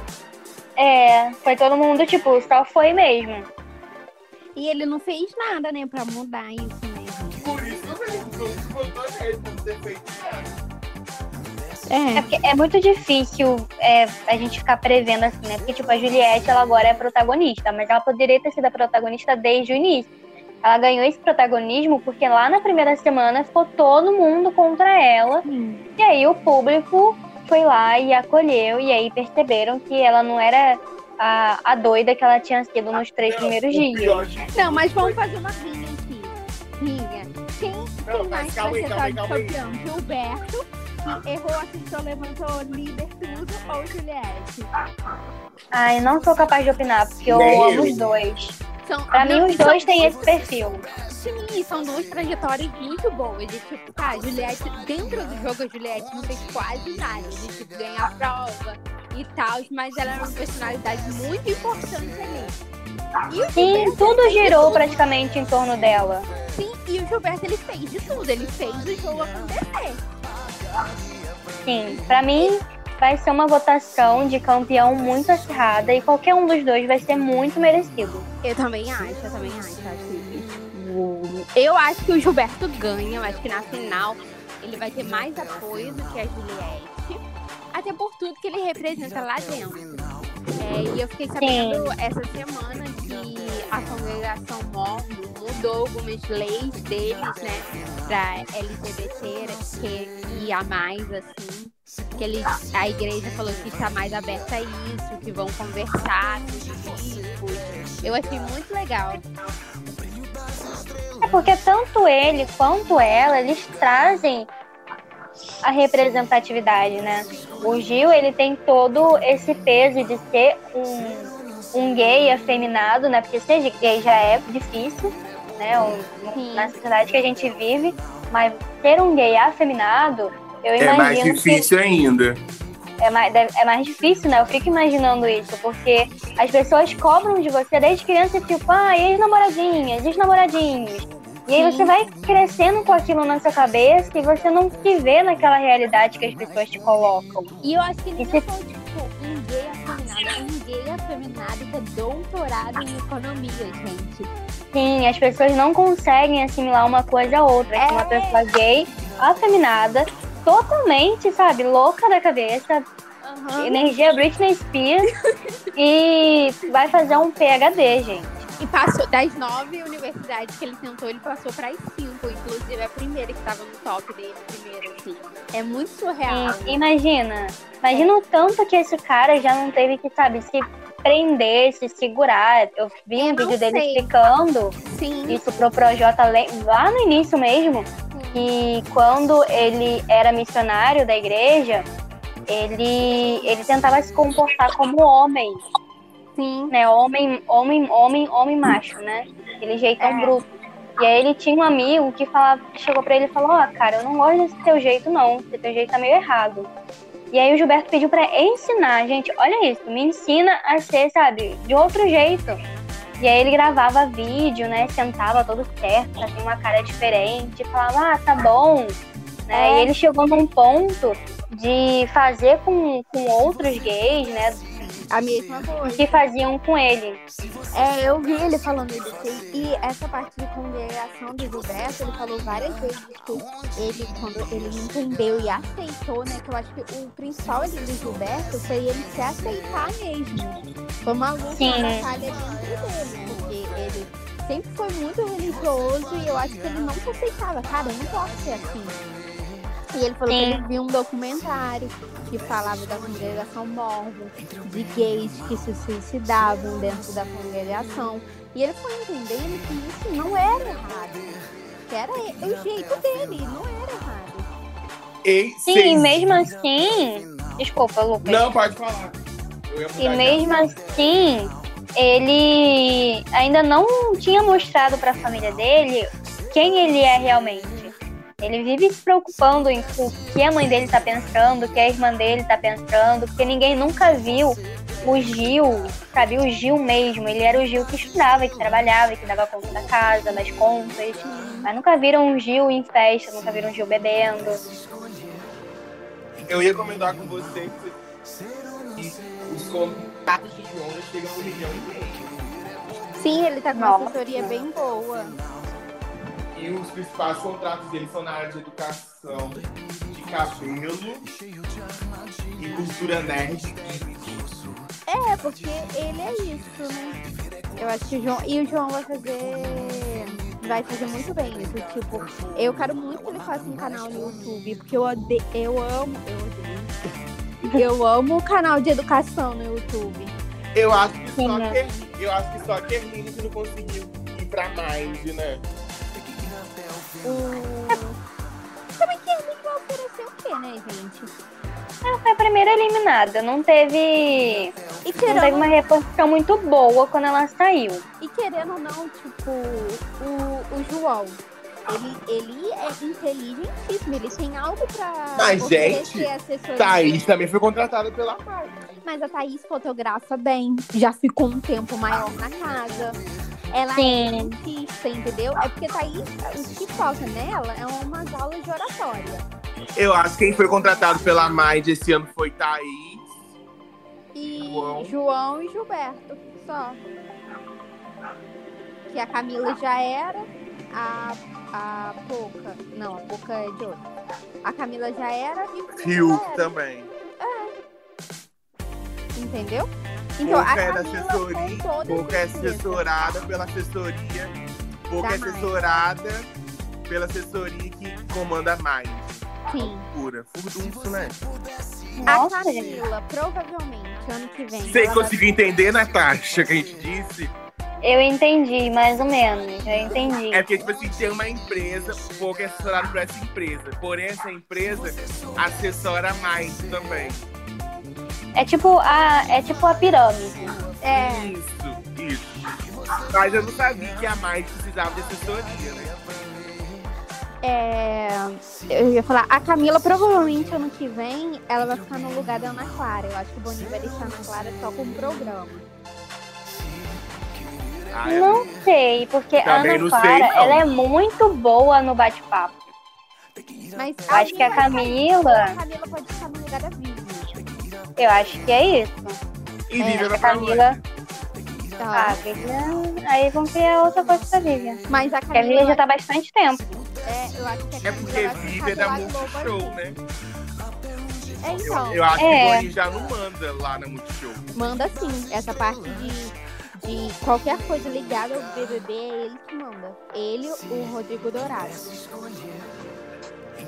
É, foi todo mundo, tipo, só foi mesmo. E ele não fez nada, né, pra mudar isso mesmo. Por isso mesmo, todo mundo votou nele, por ter feito nada. É É, é muito difícil é, a gente ficar prevendo assim, né? Porque, tipo, a Juliette, ela agora é protagonista, mas ela poderia ter sido a protagonista desde o início. Ela ganhou esse protagonismo porque lá na primeira semana ficou todo mundo contra ela. sim. E aí o público foi lá e acolheu, e aí perceberam que ela não era a, a doida que ela tinha sido nos três Não, primeiros dias. Não, mas vamos fazer uma rinha aqui. Rinha. Quem, Não, quem mais calma vai ser calma calma campeão? Gilberto, que errou, assistiu, levantou, líder, tudo, ou Juliette? Ai, não sou capaz de opinar, porque eu Nem amo os dois. São, Pra mim, os são- dois têm esse perfil. Sim, são duas trajetórias muito boas. De tipo, tá, Juliette, dentro do jogo, a Juliette não fez quase nada. De tipo, ganhar a prova e tal, mas ela era uma personalidade muito importante ali. E Sim, tudo girou tudo. praticamente em torno dela. Sim, e o Gilberto ele fez de tudo, ele fez o jogo acontecer. Sim, pra mim vai ser uma votação de campeão muito acirrada e qualquer um dos dois vai ser muito merecido. Eu também acho, eu também acho. Eu acho que, eu acho que o Gilberto ganha, eu acho que na final ele vai ter mais apoio do que a Juliette. Até por tudo que ele representa lá dentro. É, e eu fiquei sabendo essa semana que a congregação Mormon mudou algumas leis deles, né? Pra LGBT, que ia mais, assim. que ele, a igreja falou que está mais aberta a isso, que vão conversar com os bispos. Eu achei muito legal. É porque tanto ele quanto ela, eles trazem a representatividade, né? O Gil, ele tem todo esse peso de ser um, um gay afeminado, né? Porque ser gay já é difícil, né? Um, na sociedade que a gente vive, mas ser um gay afeminado, eu imagino É mais difícil que ainda. é mais, é mais difícil, né? Eu fico imaginando isso, porque as pessoas cobram de você desde criança, tipo, ah, ex-namoradinhas, ex-namoradinhos. E aí você vai crescendo com aquilo na sua cabeça e você não se vê naquela realidade que as pessoas te colocam. E eu acho que ele não foi, tipo, um gay afeminado, é um gay afeminado que é doutorado em economia, gente. Sim, as pessoas não conseguem assimilar uma coisa a outra. É. Uma pessoa gay, afeminada, totalmente, sabe, louca da cabeça, energia Britney Spears e vai fazer um PhD, gente. E passou das nove universidades que ele tentou, ele passou para as cinco, inclusive a primeira que estava no top dele, primeiro, assim. É muito surreal. E imagina, imagina o tanto que esse cara já não teve que, sabe, se prender, se segurar. Eu vi um Eu não vídeo dele explicando Sim. isso pro Projota lá no início mesmo, que quando ele era missionário da igreja, ele, ele tentava se comportar como homem, Sim. né? Homem, homem, homem, homem macho, né? Aquele jeitão É. bruto. E aí ele tinha um amigo que falava, chegou pra ele e falou, ó, cara, eu não gosto desse teu jeito, não. Esse teu jeito tá meio errado. E aí o Gilberto pediu pra ensinar, gente, olha isso, me ensina a ser, sabe, de outro jeito. E aí ele gravava vídeo, né? Sentava todo certo, fazia uma cara diferente, falava, ah, tá bom. Né? É. E ele chegou num ponto de fazer com, com outros gays, né? A mesma coisa. que faziam com ele. É, eu vi ele falando isso. E essa parte de congregação do Gilberto, ele falou várias vezes que ele, quando ele entendeu e aceitou, né? Que eu acho que o principal ali do Gilberto foi ele se aceitar mesmo. Foi uma luta, Sim. uma batalha dentro dele, porque ele sempre foi muito religioso e eu acho que ele não se aceitava. Cara, eu não posso ser assim. E ele falou que Sim. ele viu um documentário que falava da congregação mormon, de gays que se suicidavam dentro da congregação. E ele foi entendendo que isso não era errado. Que era o jeito dele, não era errado. E Sim, e mesmo assim. Desculpa, Lucas. Não, pode falar. E mesmo assim, ele ainda não tinha mostrado pra família dele quem ele é realmente. Ele vive se preocupando em o que a mãe dele tá pensando, o que a irmã dele tá pensando, porque ninguém nunca viu o Gil, sabe? O Gil mesmo. Ele era o Gil que estudava, que trabalhava, que dava conta da casa, das contas. Mas nunca viram um Gil em festa, nunca viram um Gil bebendo. Eu ia comentar com você que os contatos de João já chegam milhão e meio. Sim, ele tá com uma assessoria bem boa. E os principais contratos dele são na área de educação, de cabelo e cultura nerd. É, porque ele é isso, né? Eu acho que o João. E o João vai fazer. Vai fazer muito bem isso. Tipo, eu quero muito que ele faça um canal no YouTube, porque eu, ode... eu amo. Eu odeio. Eu amo o canal de educação no YouTube. Eu acho que só Sim, né? que eu acho que só a Kerline que não conseguiu ir pra Mind, né? O... Também que ele vai oferecer o quê, né, gente? Ela foi a primeira eliminada, não teve. E Não teve querendo, uma repercussão muito boa quando ela saiu. e querendo ou não, tipo, o, o João. Ele, ele é inteligentíssimo, ele tem algo pra Mas, oferecer gente. Thaís também foi contratada pela Mind. Mas a Thaís fotografa bem, já ficou um tempo maior na casa. Ela é Sim. dentista, entendeu? É porque Thaís, o que falta nela é umas aulas de oratória. Eu acho que quem foi contratado pela Mind esse ano foi Thaís. E João. João e Gilberto, só. Que a Camila já era, a, a Poca. Não, a Poca é de outro. A Camila já era e o era, também. Entendeu? Então, a Boca é da assessoria. Boca é assessorada pela assessoria. Boca Da é assessorada pela assessoria que comanda a Mind. Sim. Loucura, furdunço, né? A Nossa. Camila, provavelmente, ano que vem. Você ela vai- conseguiu entender, Natasha, que a gente disse? Eu entendi, mais ou menos. Eu entendi. É porque, tipo assim, tem uma empresa, pouco é assessorado por essa empresa. Porém, essa empresa assessora mais também. É tipo a, é tipo a pirâmide. É, Isso, isso. Mas eu não sabia que a mais precisava de assessoria, né? é, eu ia falar, a Camila provavelmente ano que vem ela vai ficar no lugar da Ana Clara. Eu acho que o Boninho vai deixar a Ana Clara só com o programa. Ah, é Não sei, porque a Ana sei, Clara, ela é muito boa no bate-papo. Mas Eu acho que a Camila, A Camila pode ficar no lugar da Vivi. Eu acho que é isso. E É, Vivian a pra Camila-? Ah, Tá. a Vivian, aí vão criar outra coisa pra Vivian. Mas a Porque a Camila, Vivian já tá há bastante tempo. é, eu acho que a É Camila porque vai Vivian é da Multishow, né? É, Eu, então, eu acho que É. o Boninho já não manda lá na Multishow. manda sim. Essa parte de, de qualquer coisa ligada ao BBB é ele que manda. Ele, o Rodrigo Dourado.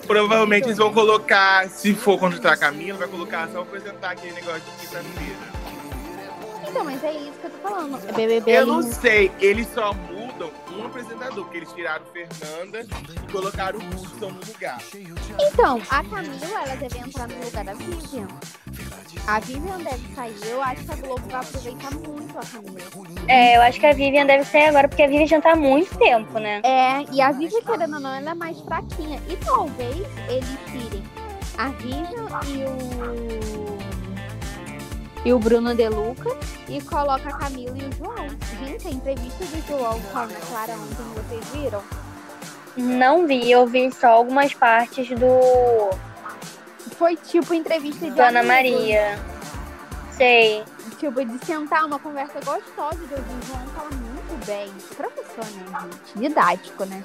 Provavelmente eles vão colocar, se for contratar a Camila, vai colocar só apresentar aquele negócio de quinta-feira. Então, mas é isso que eu tô falando. É BBB Eu não no- sei, eles só mudam um apresentador, porque eles tiraram Fernanda e colocaram o Hudson no lugar. Então, a Camila, ela deve entrar no lugar da Vivian. A Vivian deve sair. Eu acho que a Globo vai aproveitar muito a Camila. É, eu acho que a Vivian deve sair agora, porque a Vivian já tá há muito tempo, né? É, e a Vivian, querendo ou não, ela é mais fraquinha. E talvez eles tirem a Vivian e o. E o Bruno De Luca e coloca a Camila e o João. Gente, a entrevista do João com a Ana Clara ontem, vocês viram? Não vi, eu vi só algumas partes do Foi tipo entrevista de do Ana amigo. Maria. Sei. Tipo, de sentar uma conversa gostosa de ouvir o João fala muito bem. Professor, né, gente? Didático, né?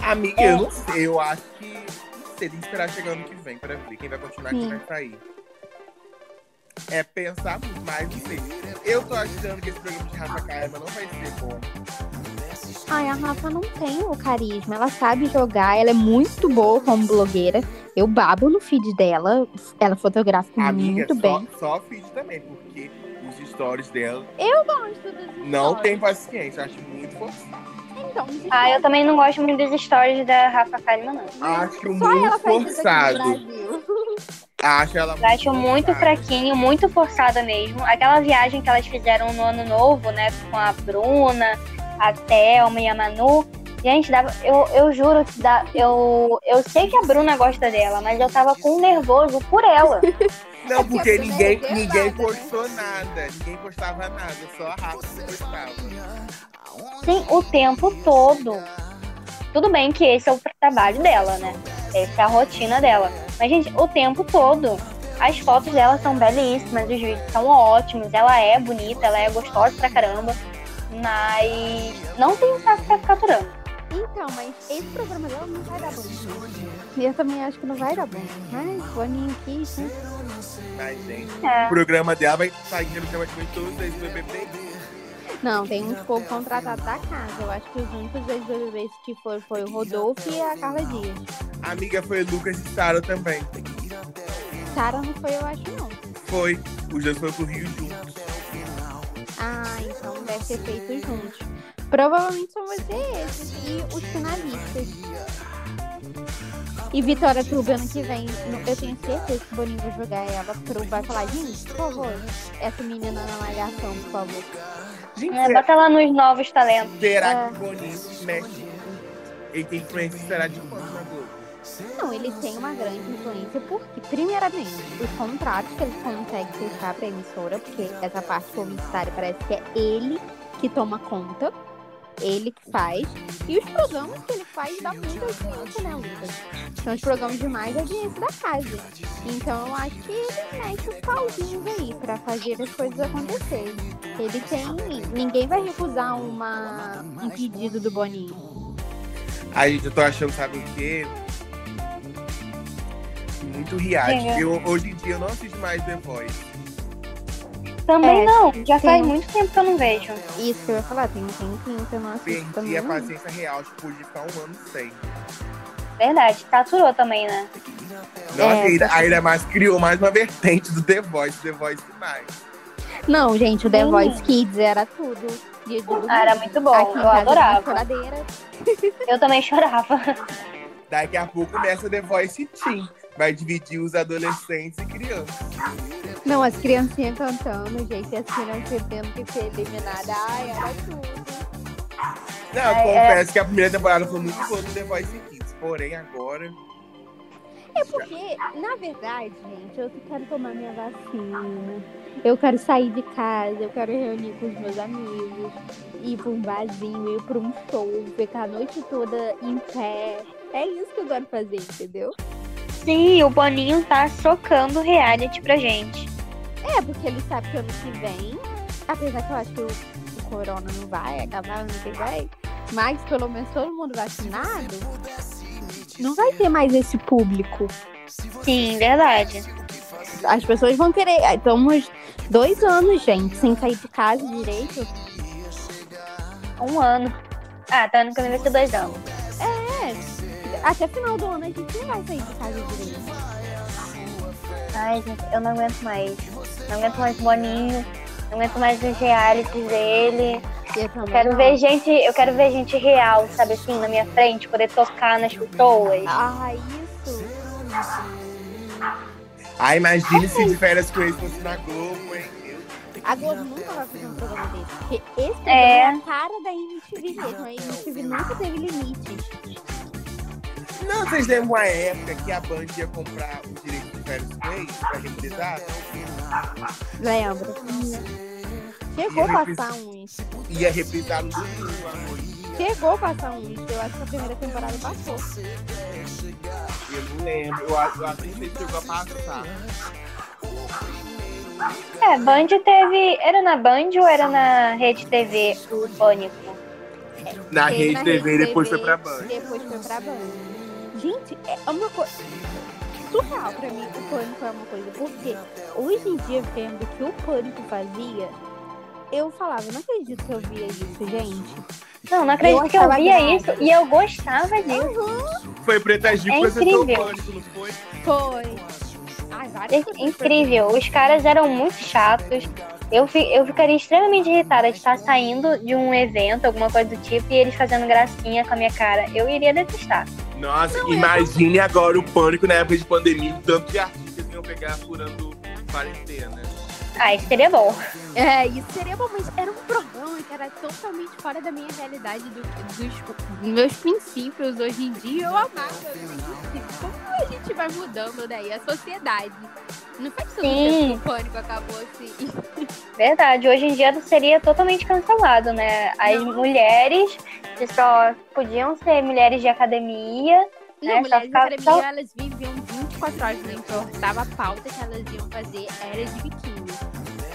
Amiga, eu não sei, eu acho que. Não sei, tem que esperar chegar ano que vem pra ver quem vai continuar e quem Sim. vai sair. É pensar muito mais, não sei. Eu tô achando que esse programa de Rafa Kalimann não vai ser bom. Ai, a Rafa não tem o carisma. Ela sabe jogar, ela é muito boa como blogueira. Eu babo no feed dela. Ela fotografa Amiga, muito só, bem. só feed também, porque os stories dela Gosto das não histórias. tem paciência, eu acho muito forçado. Então, Ah, eu também não gosto muito dos stories da Rafa Kalimann, não. Acho Só muito forçado. Acho ela Eu acho muito forçada. fraquinho, muito forçada mesmo. Aquela viagem que elas fizeram no ano novo, né? Com a Bruna, a Thelma e a Manu. Gente, dava, eu, eu juro que dá, eu, eu sei que a Bruna gosta dela, mas eu tava com um nervoso por ela. Não, É porque porque a Bruna ninguém, ninguém postou nada. Ninguém postava nada, só a Rafa que postava. Sim, o tempo todo. Tudo bem que esse é o trabalho dela, né? Essa é a rotina dela. Mas, gente, o tempo todo. As fotos dela são belíssimas, os vídeos são ótimos. Ela é bonita, ela é gostosa pra caramba. Mas não tem saco pra ficar aturando. Então, mas esse programa dela não vai dar bom. E eu também acho que não vai dar bom. Mas, Boninho quis, né? Mas, gente, É. o programa dela vai sair praticamente todos os BBB. Não, tem uns pouco contratados da casa. Eu acho que os únicos dois BBBs que foram foi o Rodolfo e a Carla Dias. A amiga foi Lucas e Sara também. Sara não foi, eu acho, não. Foi. Os dois foram pro Rio juntos. Ah, então deve ser feito juntos. Provavelmente só vai ser esses e os finalistas. E Vitória Turbo ano que vem, eu tenho certeza que o Boninho vai jogar ela pro vai falar, gente, por favor, essa menina na malhação, por favor. Gente, É, bota lá nos novos talentos. será É. que o Boninho mexe? Ele tem influência, será de quanto na Globo? Não, ele tem uma grande influência porque, primeiramente, os contratos que ele consegue fechar pra emissora, porque essa parte publicitária parece que é ele que toma conta, ele que faz, e os programas que ele faz dá muita audiência, né, Lucas? São os programas de mais audiência da casa. Então eu acho que ele mete os pauzinhos aí pra fazer as coisas acontecerem. Ele tem. Ninguém vai recusar uma... um pedido do Boninho. Aí, gente, eu tô achando, sabe o quê? Muito reality. É. Eu, hoje em dia eu não assisto mais The Voice. Também É, não, já faz muito tempo que eu não vejo. Isso que eu ia falar, tem um tempinho que eu não assisto Perdi também. a não. paciência real, tipo, de ficar um ano sem. Verdade, saturou também, né? Nossa, É, ainda, ainda mais criou mais uma vertente do The Voice, The Voice mais. Não, gente, o The Sim. Voice Kids era tudo. De domingo. Ah, era muito bom, Aqui eu adorava. Eu também chorava. Daqui a pouco começa The Voice Teen. Vai dividir os adolescentes e crianças. Não, as criancinhas cantando, gente, as crianças tendo que ser eliminadas. Ai, era tudo. Não, eu É, confesso que a primeira temporada foi muito boa do The Voice Kids. Porém, agora. É porque, na verdade, gente, eu quero tomar minha vacina. Eu quero sair de casa, eu quero reunir com os meus amigos, ir pra um barzinho, ir pra um show, ficar a noite toda em pé. É isso que eu quero fazer, entendeu? Sim, o Boninho tá socando reality pra gente. É, porque ele sabe que ano que vem, apesar que eu acho que o, o corona não vai acabar ano que vem, mas pelo menos todo mundo vacinado, não vai ter mais esse público. Sim, verdade. As pessoas vão querer. Estamos dois anos, gente, sem sair de casa direito. Um ano. Ah, tá que vem vai ser dois anos. É. Até final do ano a gente não vai sair de casa direito. Ai, gente, eu não aguento mais. Não aguento mais o Boninho. Não aguento mais os realities dele. Eu Quero não. ver gente, eu quero ver gente real, sabe assim, na minha frente, poder tocar nas pessoas. Ah, isso. Ah, imagine se de férias com eles fosse na Globo, hein? A Globo nunca vai fazer um programa desse. Porque esse programa É. é a cara da MTV mesmo. A MTV nunca teve limites. Não, vocês lembram uma época que a Band ia comprar o direito de férias com eles pra reprisar? Lembra? Chegou a passar uns. Ia reprisar no domingo à noite. Chegou a passar uns. Eu acho que a primeira temporada passou. Eu não lembro. Eu acho eu acho que sei se chegou a passar. É, Band teve. Era na Band ou era na Rede TV o Pânico? Na Rede na TV, Rede depois foi TV, pra Band. Depois foi pra Band. Gente, é uma coisa surreal pra mim. O Pânico é uma coisa. Porque hoje em dia, vendo o que o Pânico fazia, eu falava, não acredito que eu via isso, gente. Não, não acredito Eu que eu via grave. isso e eu gostava disso. Foi Preta Gil É incrível. Pânico, não foi? Foi. Ai, várias É incrível. Os caras eram muito chatos. Eu, fi- eu ficaria extremamente irritada de estar saindo de um evento, alguma coisa do tipo, e eles fazendo gracinha com a minha cara. Eu iria detestar. Nossa, Não, é imagine agora o Pânico na época de pandemia, o tanto de artistas que iam pegar furando quarentena. Ah, isso seria bom. É, isso seria bom, mas era um programa que era totalmente fora da minha realidade, do- dos meus princípios hoje em dia. Eu amava. Como a gente vai mudando daí a sociedade? Não faz tempo que o pânico acabou assim. Verdade. Hoje em dia seria totalmente cancelado, né? As Não. mulheres que só podiam ser mulheres de academia. Não, É, só mulheres ficava- de academia, elas viviam 24 horas, não importava a pauta que elas iam fazer, era de biquíni.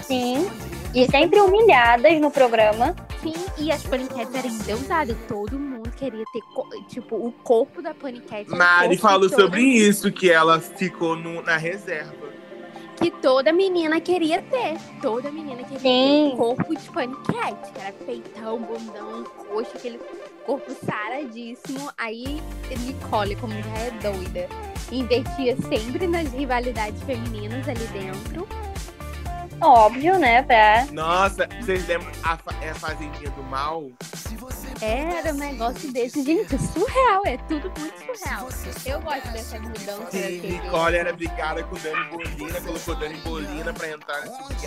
Sim. E sempre humilhadas no programa. Sim, e as paniquetes eram endeusadas. Todo mundo queria ter, tipo, o corpo da paniquete. Mari falou sobre isso, que ela ficou no- na reserva. Que toda menina queria ter. Toda menina queria Sim. ter o corpo de paniquete. Que era peitão, bundão, coxa, aquele corpo saradíssimo. Aí Nicole, como já é doida, investia sempre nas rivalidades femininas ali dentro. Óbvio, né? Pra... Nossa, vocês lembram a, fa- é a Fazendinha do Mal? Era um negócio desse, gente, surreal, é tudo muito surreal. Eu gosto dessa mudança TV. Nicole era brigada com Dani Bolina, colocou Dani Bolina pra entrar nesse.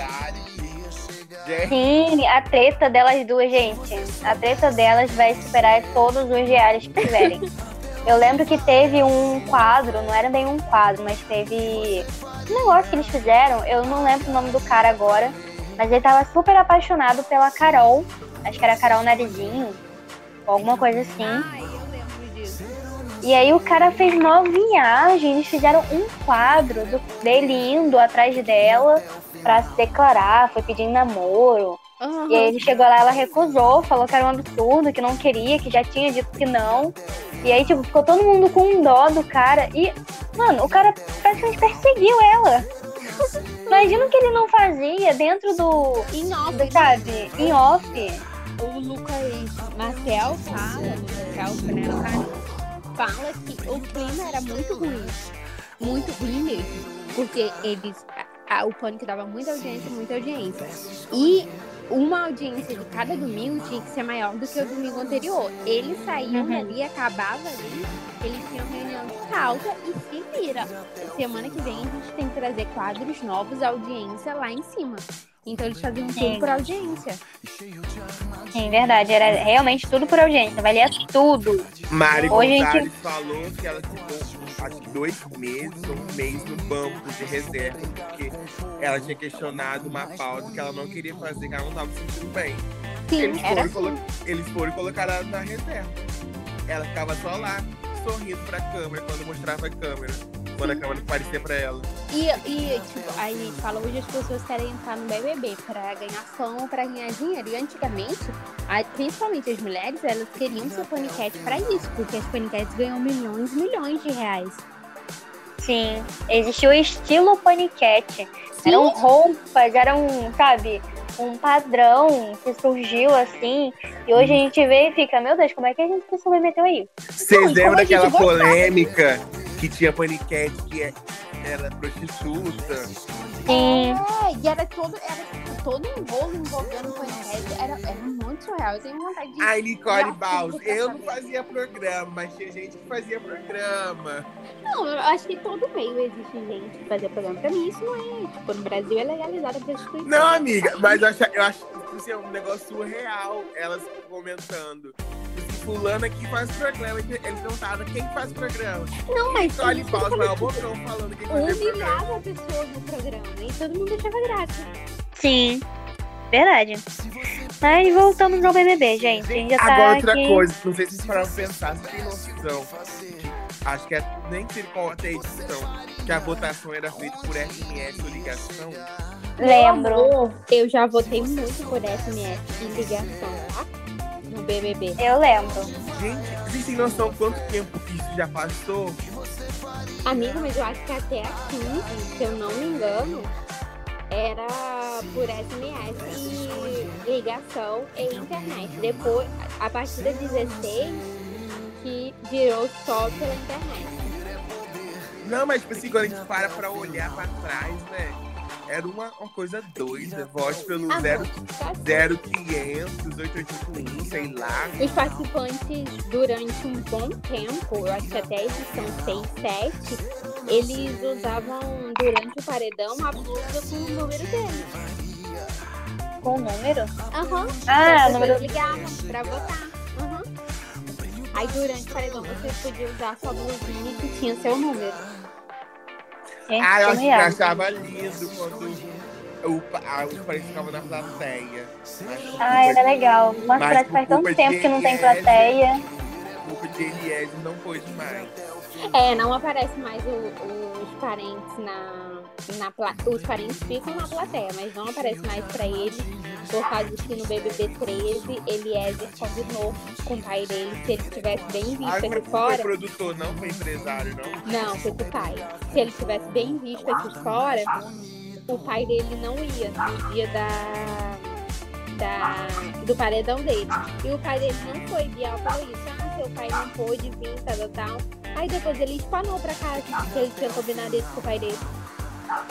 Gente, Sim, a treta delas duas, gente. A treta delas vai superar todos os reais que tiverem. Eu lembro que teve um quadro, não era bem um quadro, mas teve um negócio que eles fizeram. Eu não lembro o nome do cara agora, mas ele tava super apaixonado pela Carol. Acho que era Carol Narizinho, ou alguma coisa assim. Ai, eu lembro disso. E aí o cara fez uma viagem, eles fizeram um quadro do- dele indo atrás dela pra se declarar, foi pedindo namoro. Aham. E aí ele chegou lá, ela recusou, falou que era um absurdo, que não queria, que já tinha dito que não. E aí, tipo, ficou todo mundo com dó do cara. E, mano, o cara praticamente perseguiu ela. Imagina o que ele não fazia dentro do. Em off, do, sabe? Em off. o Lucas Marcel fala, Marcel, né, fala que o clima era muito ruim. muito ruim mesmo. Porque eles. A, a, o Pânico dava muita audiência, muita audiência. E uma audiência de cada domingo tinha que ser maior do que o domingo anterior. Eles saíam Uhum. dali, acabava ali, eles tinham reunião de pauta e se vira. Semana que vem a gente tem que trazer quadros novos, audiência lá em cima. Então eles faziam tudo Sim. por audiência. Sim, verdade. Era realmente tudo por audiência. Valia tudo. Mari Hoje a gente- Gonzalez falou que ela ficou acho que dois meses ou um mês no banco de reserva, porque ela tinha questionado uma pauta que ela não queria fazer, que ela não estava se sentindo bem. Sim, Eles foram, assim. colo- eles foram colocar ela na reserva. Ela ficava só lá, sorrindo pra câmera, quando mostrava a câmera. Quando a câmera aparecia pra ela. E, e tipo, aí fala, hoje as pessoas querem entrar no BBB pra ganhar fama, pra ganhar dinheiro. E antigamente, a- principalmente as mulheres, elas queriam ser paniquete pra isso, porque as paniquetes ganham milhões e milhões de reais. Sim. Existia o estilo paniquete. Sim, Eram roupas, era um, sabe, um padrão que surgiu assim. E hoje a gente vê e fica, meu Deus, como é que a gente se submeteu aí? Vocês Não, e lembram daquela polêmica que tinha paniquete que é- era prostituta? Sim. É, e era todo, era tipo, todo um bolo envolvendo paniquete. Era, era muito surreal. Eu tenho vontade de. Ai, Nicole Baus, eu não fazia programa, mas tinha gente que fazia programa. Não, eu acho que todo meio existe gente que fazia programa. Pra mim, isso não é. Tipo, no Brasil é legalizada a prostituição. Não, amiga, mas eu acho, eu acho tipo assim, é um negócio surreal, elas comentando. Fulano aqui faz programa, eles não sabem quem faz programa. Não, mas. Baus, eu mas é o bocão falando quem fazia programa. humilhava pessoas no programa e todo mundo achava graça. Sim. Verdade. Mas voltamos ao BBB, gente. A gente já tá Agora, outra aqui. coisa, não sei se vocês pararam pensar, você tem noção. Acho que é, nem sei qual até a edição, que a votação era feita por SMS ou ligação. Lembro. Eu já votei muito por SMS e ligação, tá? No BBB. Eu lembro. Gente, vocês têm noção quanto tempo isso já passou? Amigo, mas eu acho que até a 15, se eu não me engano, era por SMS e ligação e internet. Depois, a partir da 16, que virou só pela internet. Não, mas tipo assim, quando a gente para pra olhar pra trás, né? Era uma, uma coisa doida. Vote pelo Ah, 0, não, tá 0500, 881, sei lá. Os participantes, durante um bom tempo, eu acho que até a edição 6, 7, eles usavam durante o paredão a blusa com o número deles. Com o número? Aham. Ah, As o número. ligavam pra votar. Aham. Aí durante o paredão você podia usar sua blusinha que tinha seu número. Gente, Ah, eu acho que eu surreal. achava lindo quando o, ah, os parentes ficavam na plateia. Ah, era legal. Nossa, Mas parece que por faz tanto tempo que não tem plateia. culpa de Eliezer não pôde mais. É, não aparece mais o- os parentes na, na plateia. Os parentes ficam na plateia, mas não aparece mais pra eles. Por causa que no BBB 13, Eliezer combinou com o pai dele se ele estivesse bem visto Ah, aqui foi, foi fora. produtor, não foi empresário, não? Não, foi com o pai. Se ele estivesse bem visto aqui fora, o pai dele não ia no dia da, da, do paredão dele. E o pai dele não foi, Biel falou isso. Ah, seu pai não pôde vir, tal, tal, tal. Aí depois ele espanou pra casa, que ele tinha combinado isso com o pai dele.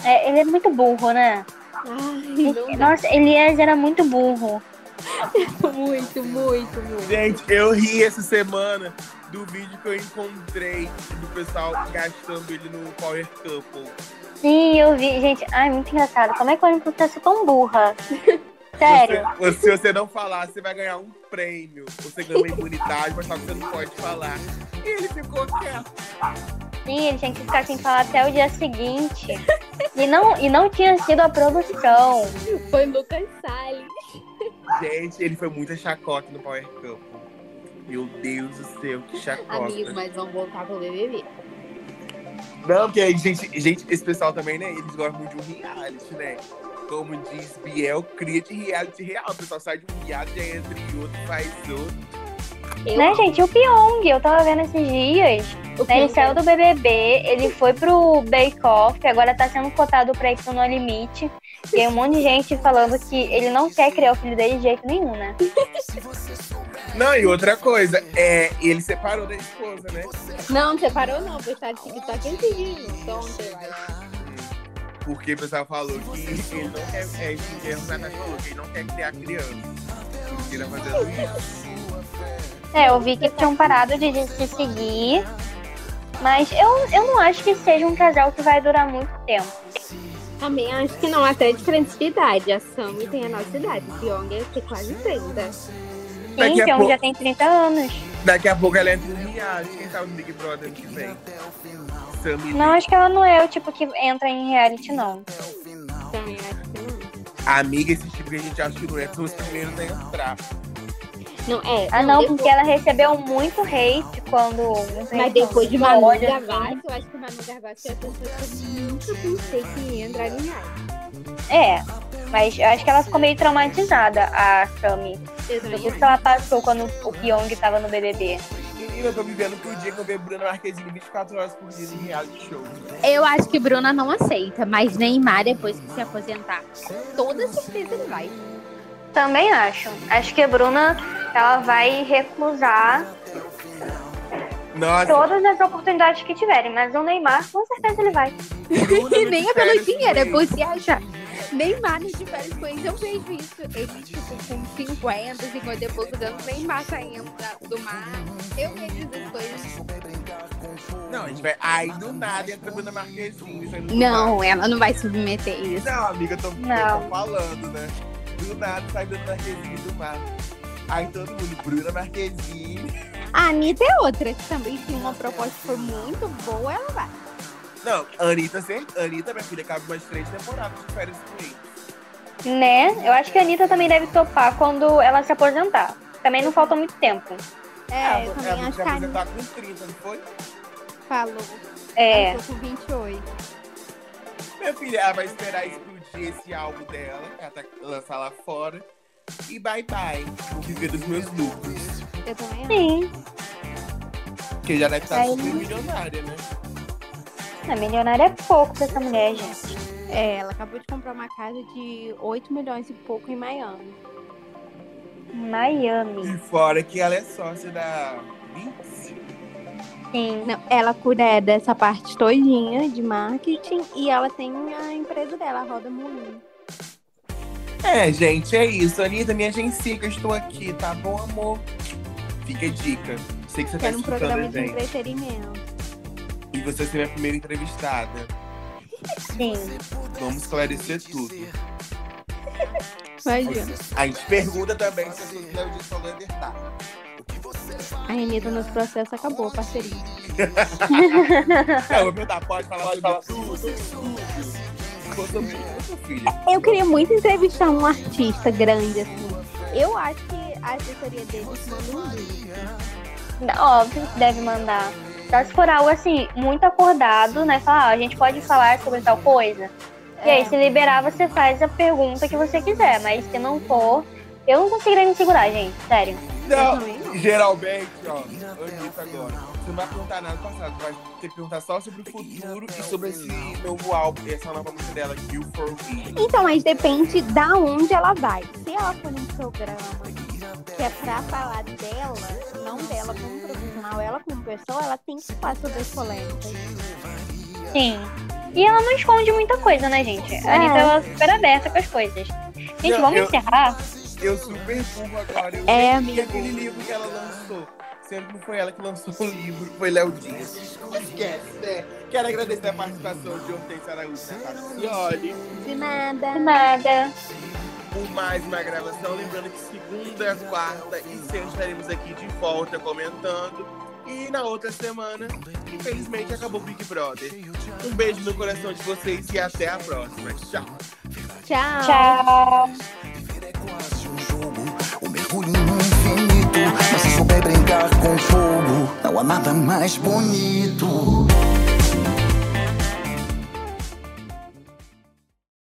É, ele é muito burro, né? Ai. Nossa, Elias era muito burro. muito, muito, muito. Gente, eu ri essa semana do vídeo que eu encontrei do pessoal gastando ele no Power Couple. Sim, eu vi. Gente, ai, muito engraçado. Como é que eu sou tão burra? Sério. Você, se você não falar, você vai ganhar um prêmio. Você ganha uma imunidade, mas só que você não pode falar. E ele ficou quieto. Sim, ele tinha que ficar sem falar até o dia seguinte. E não, e não tinha sido a produção. Foi Lucas Salles. Gente, ele foi muita chacota no Power Couple. Meu Deus do céu, que chacota. Amigo, mas vamos voltar pro BBB. Não, porque aí, gente, gente, esse pessoal também, né? Eles gostam muito de um reality, né? Como diz Biel, cria de reality real. O pessoal sai de um reality, aí entra em outro, faz outro. Eu, Né, gente? O Pyong, eu tava vendo esses dias. o Né, ele saiu do BBB, ele foi pro Bake Off, agora tá sendo cotado pra ir pro No Limite. E aí um monte de gente falando que ele não quer criar o filho dele de jeito nenhum, né? Não, e outra coisa, é, ele separou da esposa, né? Não, separou não, postar de TikTok dia. Ontem, eu acho. Porque o pessoal falou que ele não quer, é isso que o Natasha falou, que ele não quer criar criança. Ele queria fazendo isso. É, eu vi que tinham parado de se seguir. Mas eu, eu não acho que seja um casal que vai durar muito tempo. Também acho que não, até diferente de idade. A Sammy tem a nossa idade, o Pyong tem quase 30. Sim, Pyong pouco- já tem 30 anos. Daqui a pouco ela entra no reality, quem sabe no Big Brother que vem. Sammy Não, acho que ela não é o tipo que entra em reality, não. Também acho que não. Amiga, esse tipo que a gente acha que não é, são os primeiros a entrar. Não, é. Ah, não, depois- porque ela recebeu muito hate quando. Mas depois de Manu assim. Gavassi, eu acho que Manu Gavassi é a pessoa que eu nunca pensei que ia entrar em. É, mas eu acho que ela ficou meio traumatizada, a Sami. Por tudo que ela passou quando o Pyong tava no BBB. Menina, eu tô vivendo pro dia que eu ver Bruna Marquezine 24 horas por dia em reality show. Eu acho que Bruna não aceita, mas Neymar, depois que se aposentar, com toda certeza ele vai. Também acho. Acho que a Bruna, ela vai recusar Nossa, todas as oportunidades que tiverem, mas o Neymar, com certeza ele vai. E nem é pelo dinheiro, é por se achar. Neymar no de férias com eles, eu vejo isso. Ele, tipo, com 50, 50 e poucos anos, Neymar saindo do mar. Eu vejo essas coisas. Não, a gente vai. Ai, do nada entra Bruna Marquezine. Não, ela não vai submeter isso. Não, amiga, eu tô, eu Não. tô falando, né? Do nada sai Bruna Marquezine do mar. Aí todo mundo, Bruna Marquezine. A Anitta é outra, que também se uma proposta for muito boa, ela vai. Não, Anitta, cer- Anitta, minha filha, cabe umas três temporadas de férias com ele. Né? Eu acho que a Anitta também deve topar quando ela se aposentar. Também não falta muito tempo. É, eu ela também ela acho se que a Anitta aposentar com 30, não foi? falou. É. Ela com 28. Minha filha, ela vai esperar explodir esse álbum dela, que ela tá lançar lá fora. E bye bye. Vou viver dos meus lucros. Eu também. Sim. Porque já deve estar Aí- super milionária, né? A milionária é pouco pra essa mulher, gente. É, ela acabou de comprar uma casa de 8 milhões e pouco em Miami. Miami. E fora que ela é sócia da Vinci. Sim. Não, ela cuida dessa parte todinha de marketing e ela tem a empresa dela, a Roda Moinho. É, gente, é isso. Anitta, minha agência que eu estou aqui, tá bom, amor? Fica a dica. Sei que você tá Quero um escutando programa a de gente. entretenimento. E você ser minha primeira entrevistada. Sim. Vamos esclarecer tudo. Imagina. A gente pergunta também se Dias falou é verdade. A Anitta nos processos acabou a parceria. Vou perguntar, pode falar tudo. Eu queria muito entrevistar um artista grande, assim. Eu acho que a assessoria deles manda um vídeo. Óbvio que deve mandar. Só se for algo assim, muito acordado, né? Falar, ah, a gente pode falar sobre tal coisa. E aí, se liberar, você faz a pergunta que você quiser. Mas se não for, eu não conseguiria me segurar, gente. Sério. Não, geralmente, ó, Anitta agora. Você não vai perguntar nada do passado, vai ter que perguntar só sobre o futuro e sobre esse novo álbum, essa nova música dela, You For Me. Então, mas depende da onde ela vai. Se ela for num programa que é pra falar dela, não dela como profissional, ela como pessoa, ela tem que falar sobre as polêmicas. Sim. E ela não esconde muita coisa, né, gente? A Anitta, ela é super aberta com as coisas. Gente, Não, vamos eu- encerrar? Eu super burro agora. Eu É, sei amigo. que aquele livro que ela lançou. Sendo que não foi ela que lançou o livro, foi Léo Dias. Esquece, né? Quero agradecer a participação de Hortência Araújo e Tassioli. De nada. Nada. por mais uma gravação. Lembrando que segunda, quarta e sexta estaremos aqui de volta comentando. E na outra semana, infelizmente, acabou o Big Brother. Um beijo no coração de vocês e até a próxima. Tchau. Tchau. Tchau. Quase um jogo, um mergulho no infinito. Mas se souber brincar com fogo, não há nada mais bonito.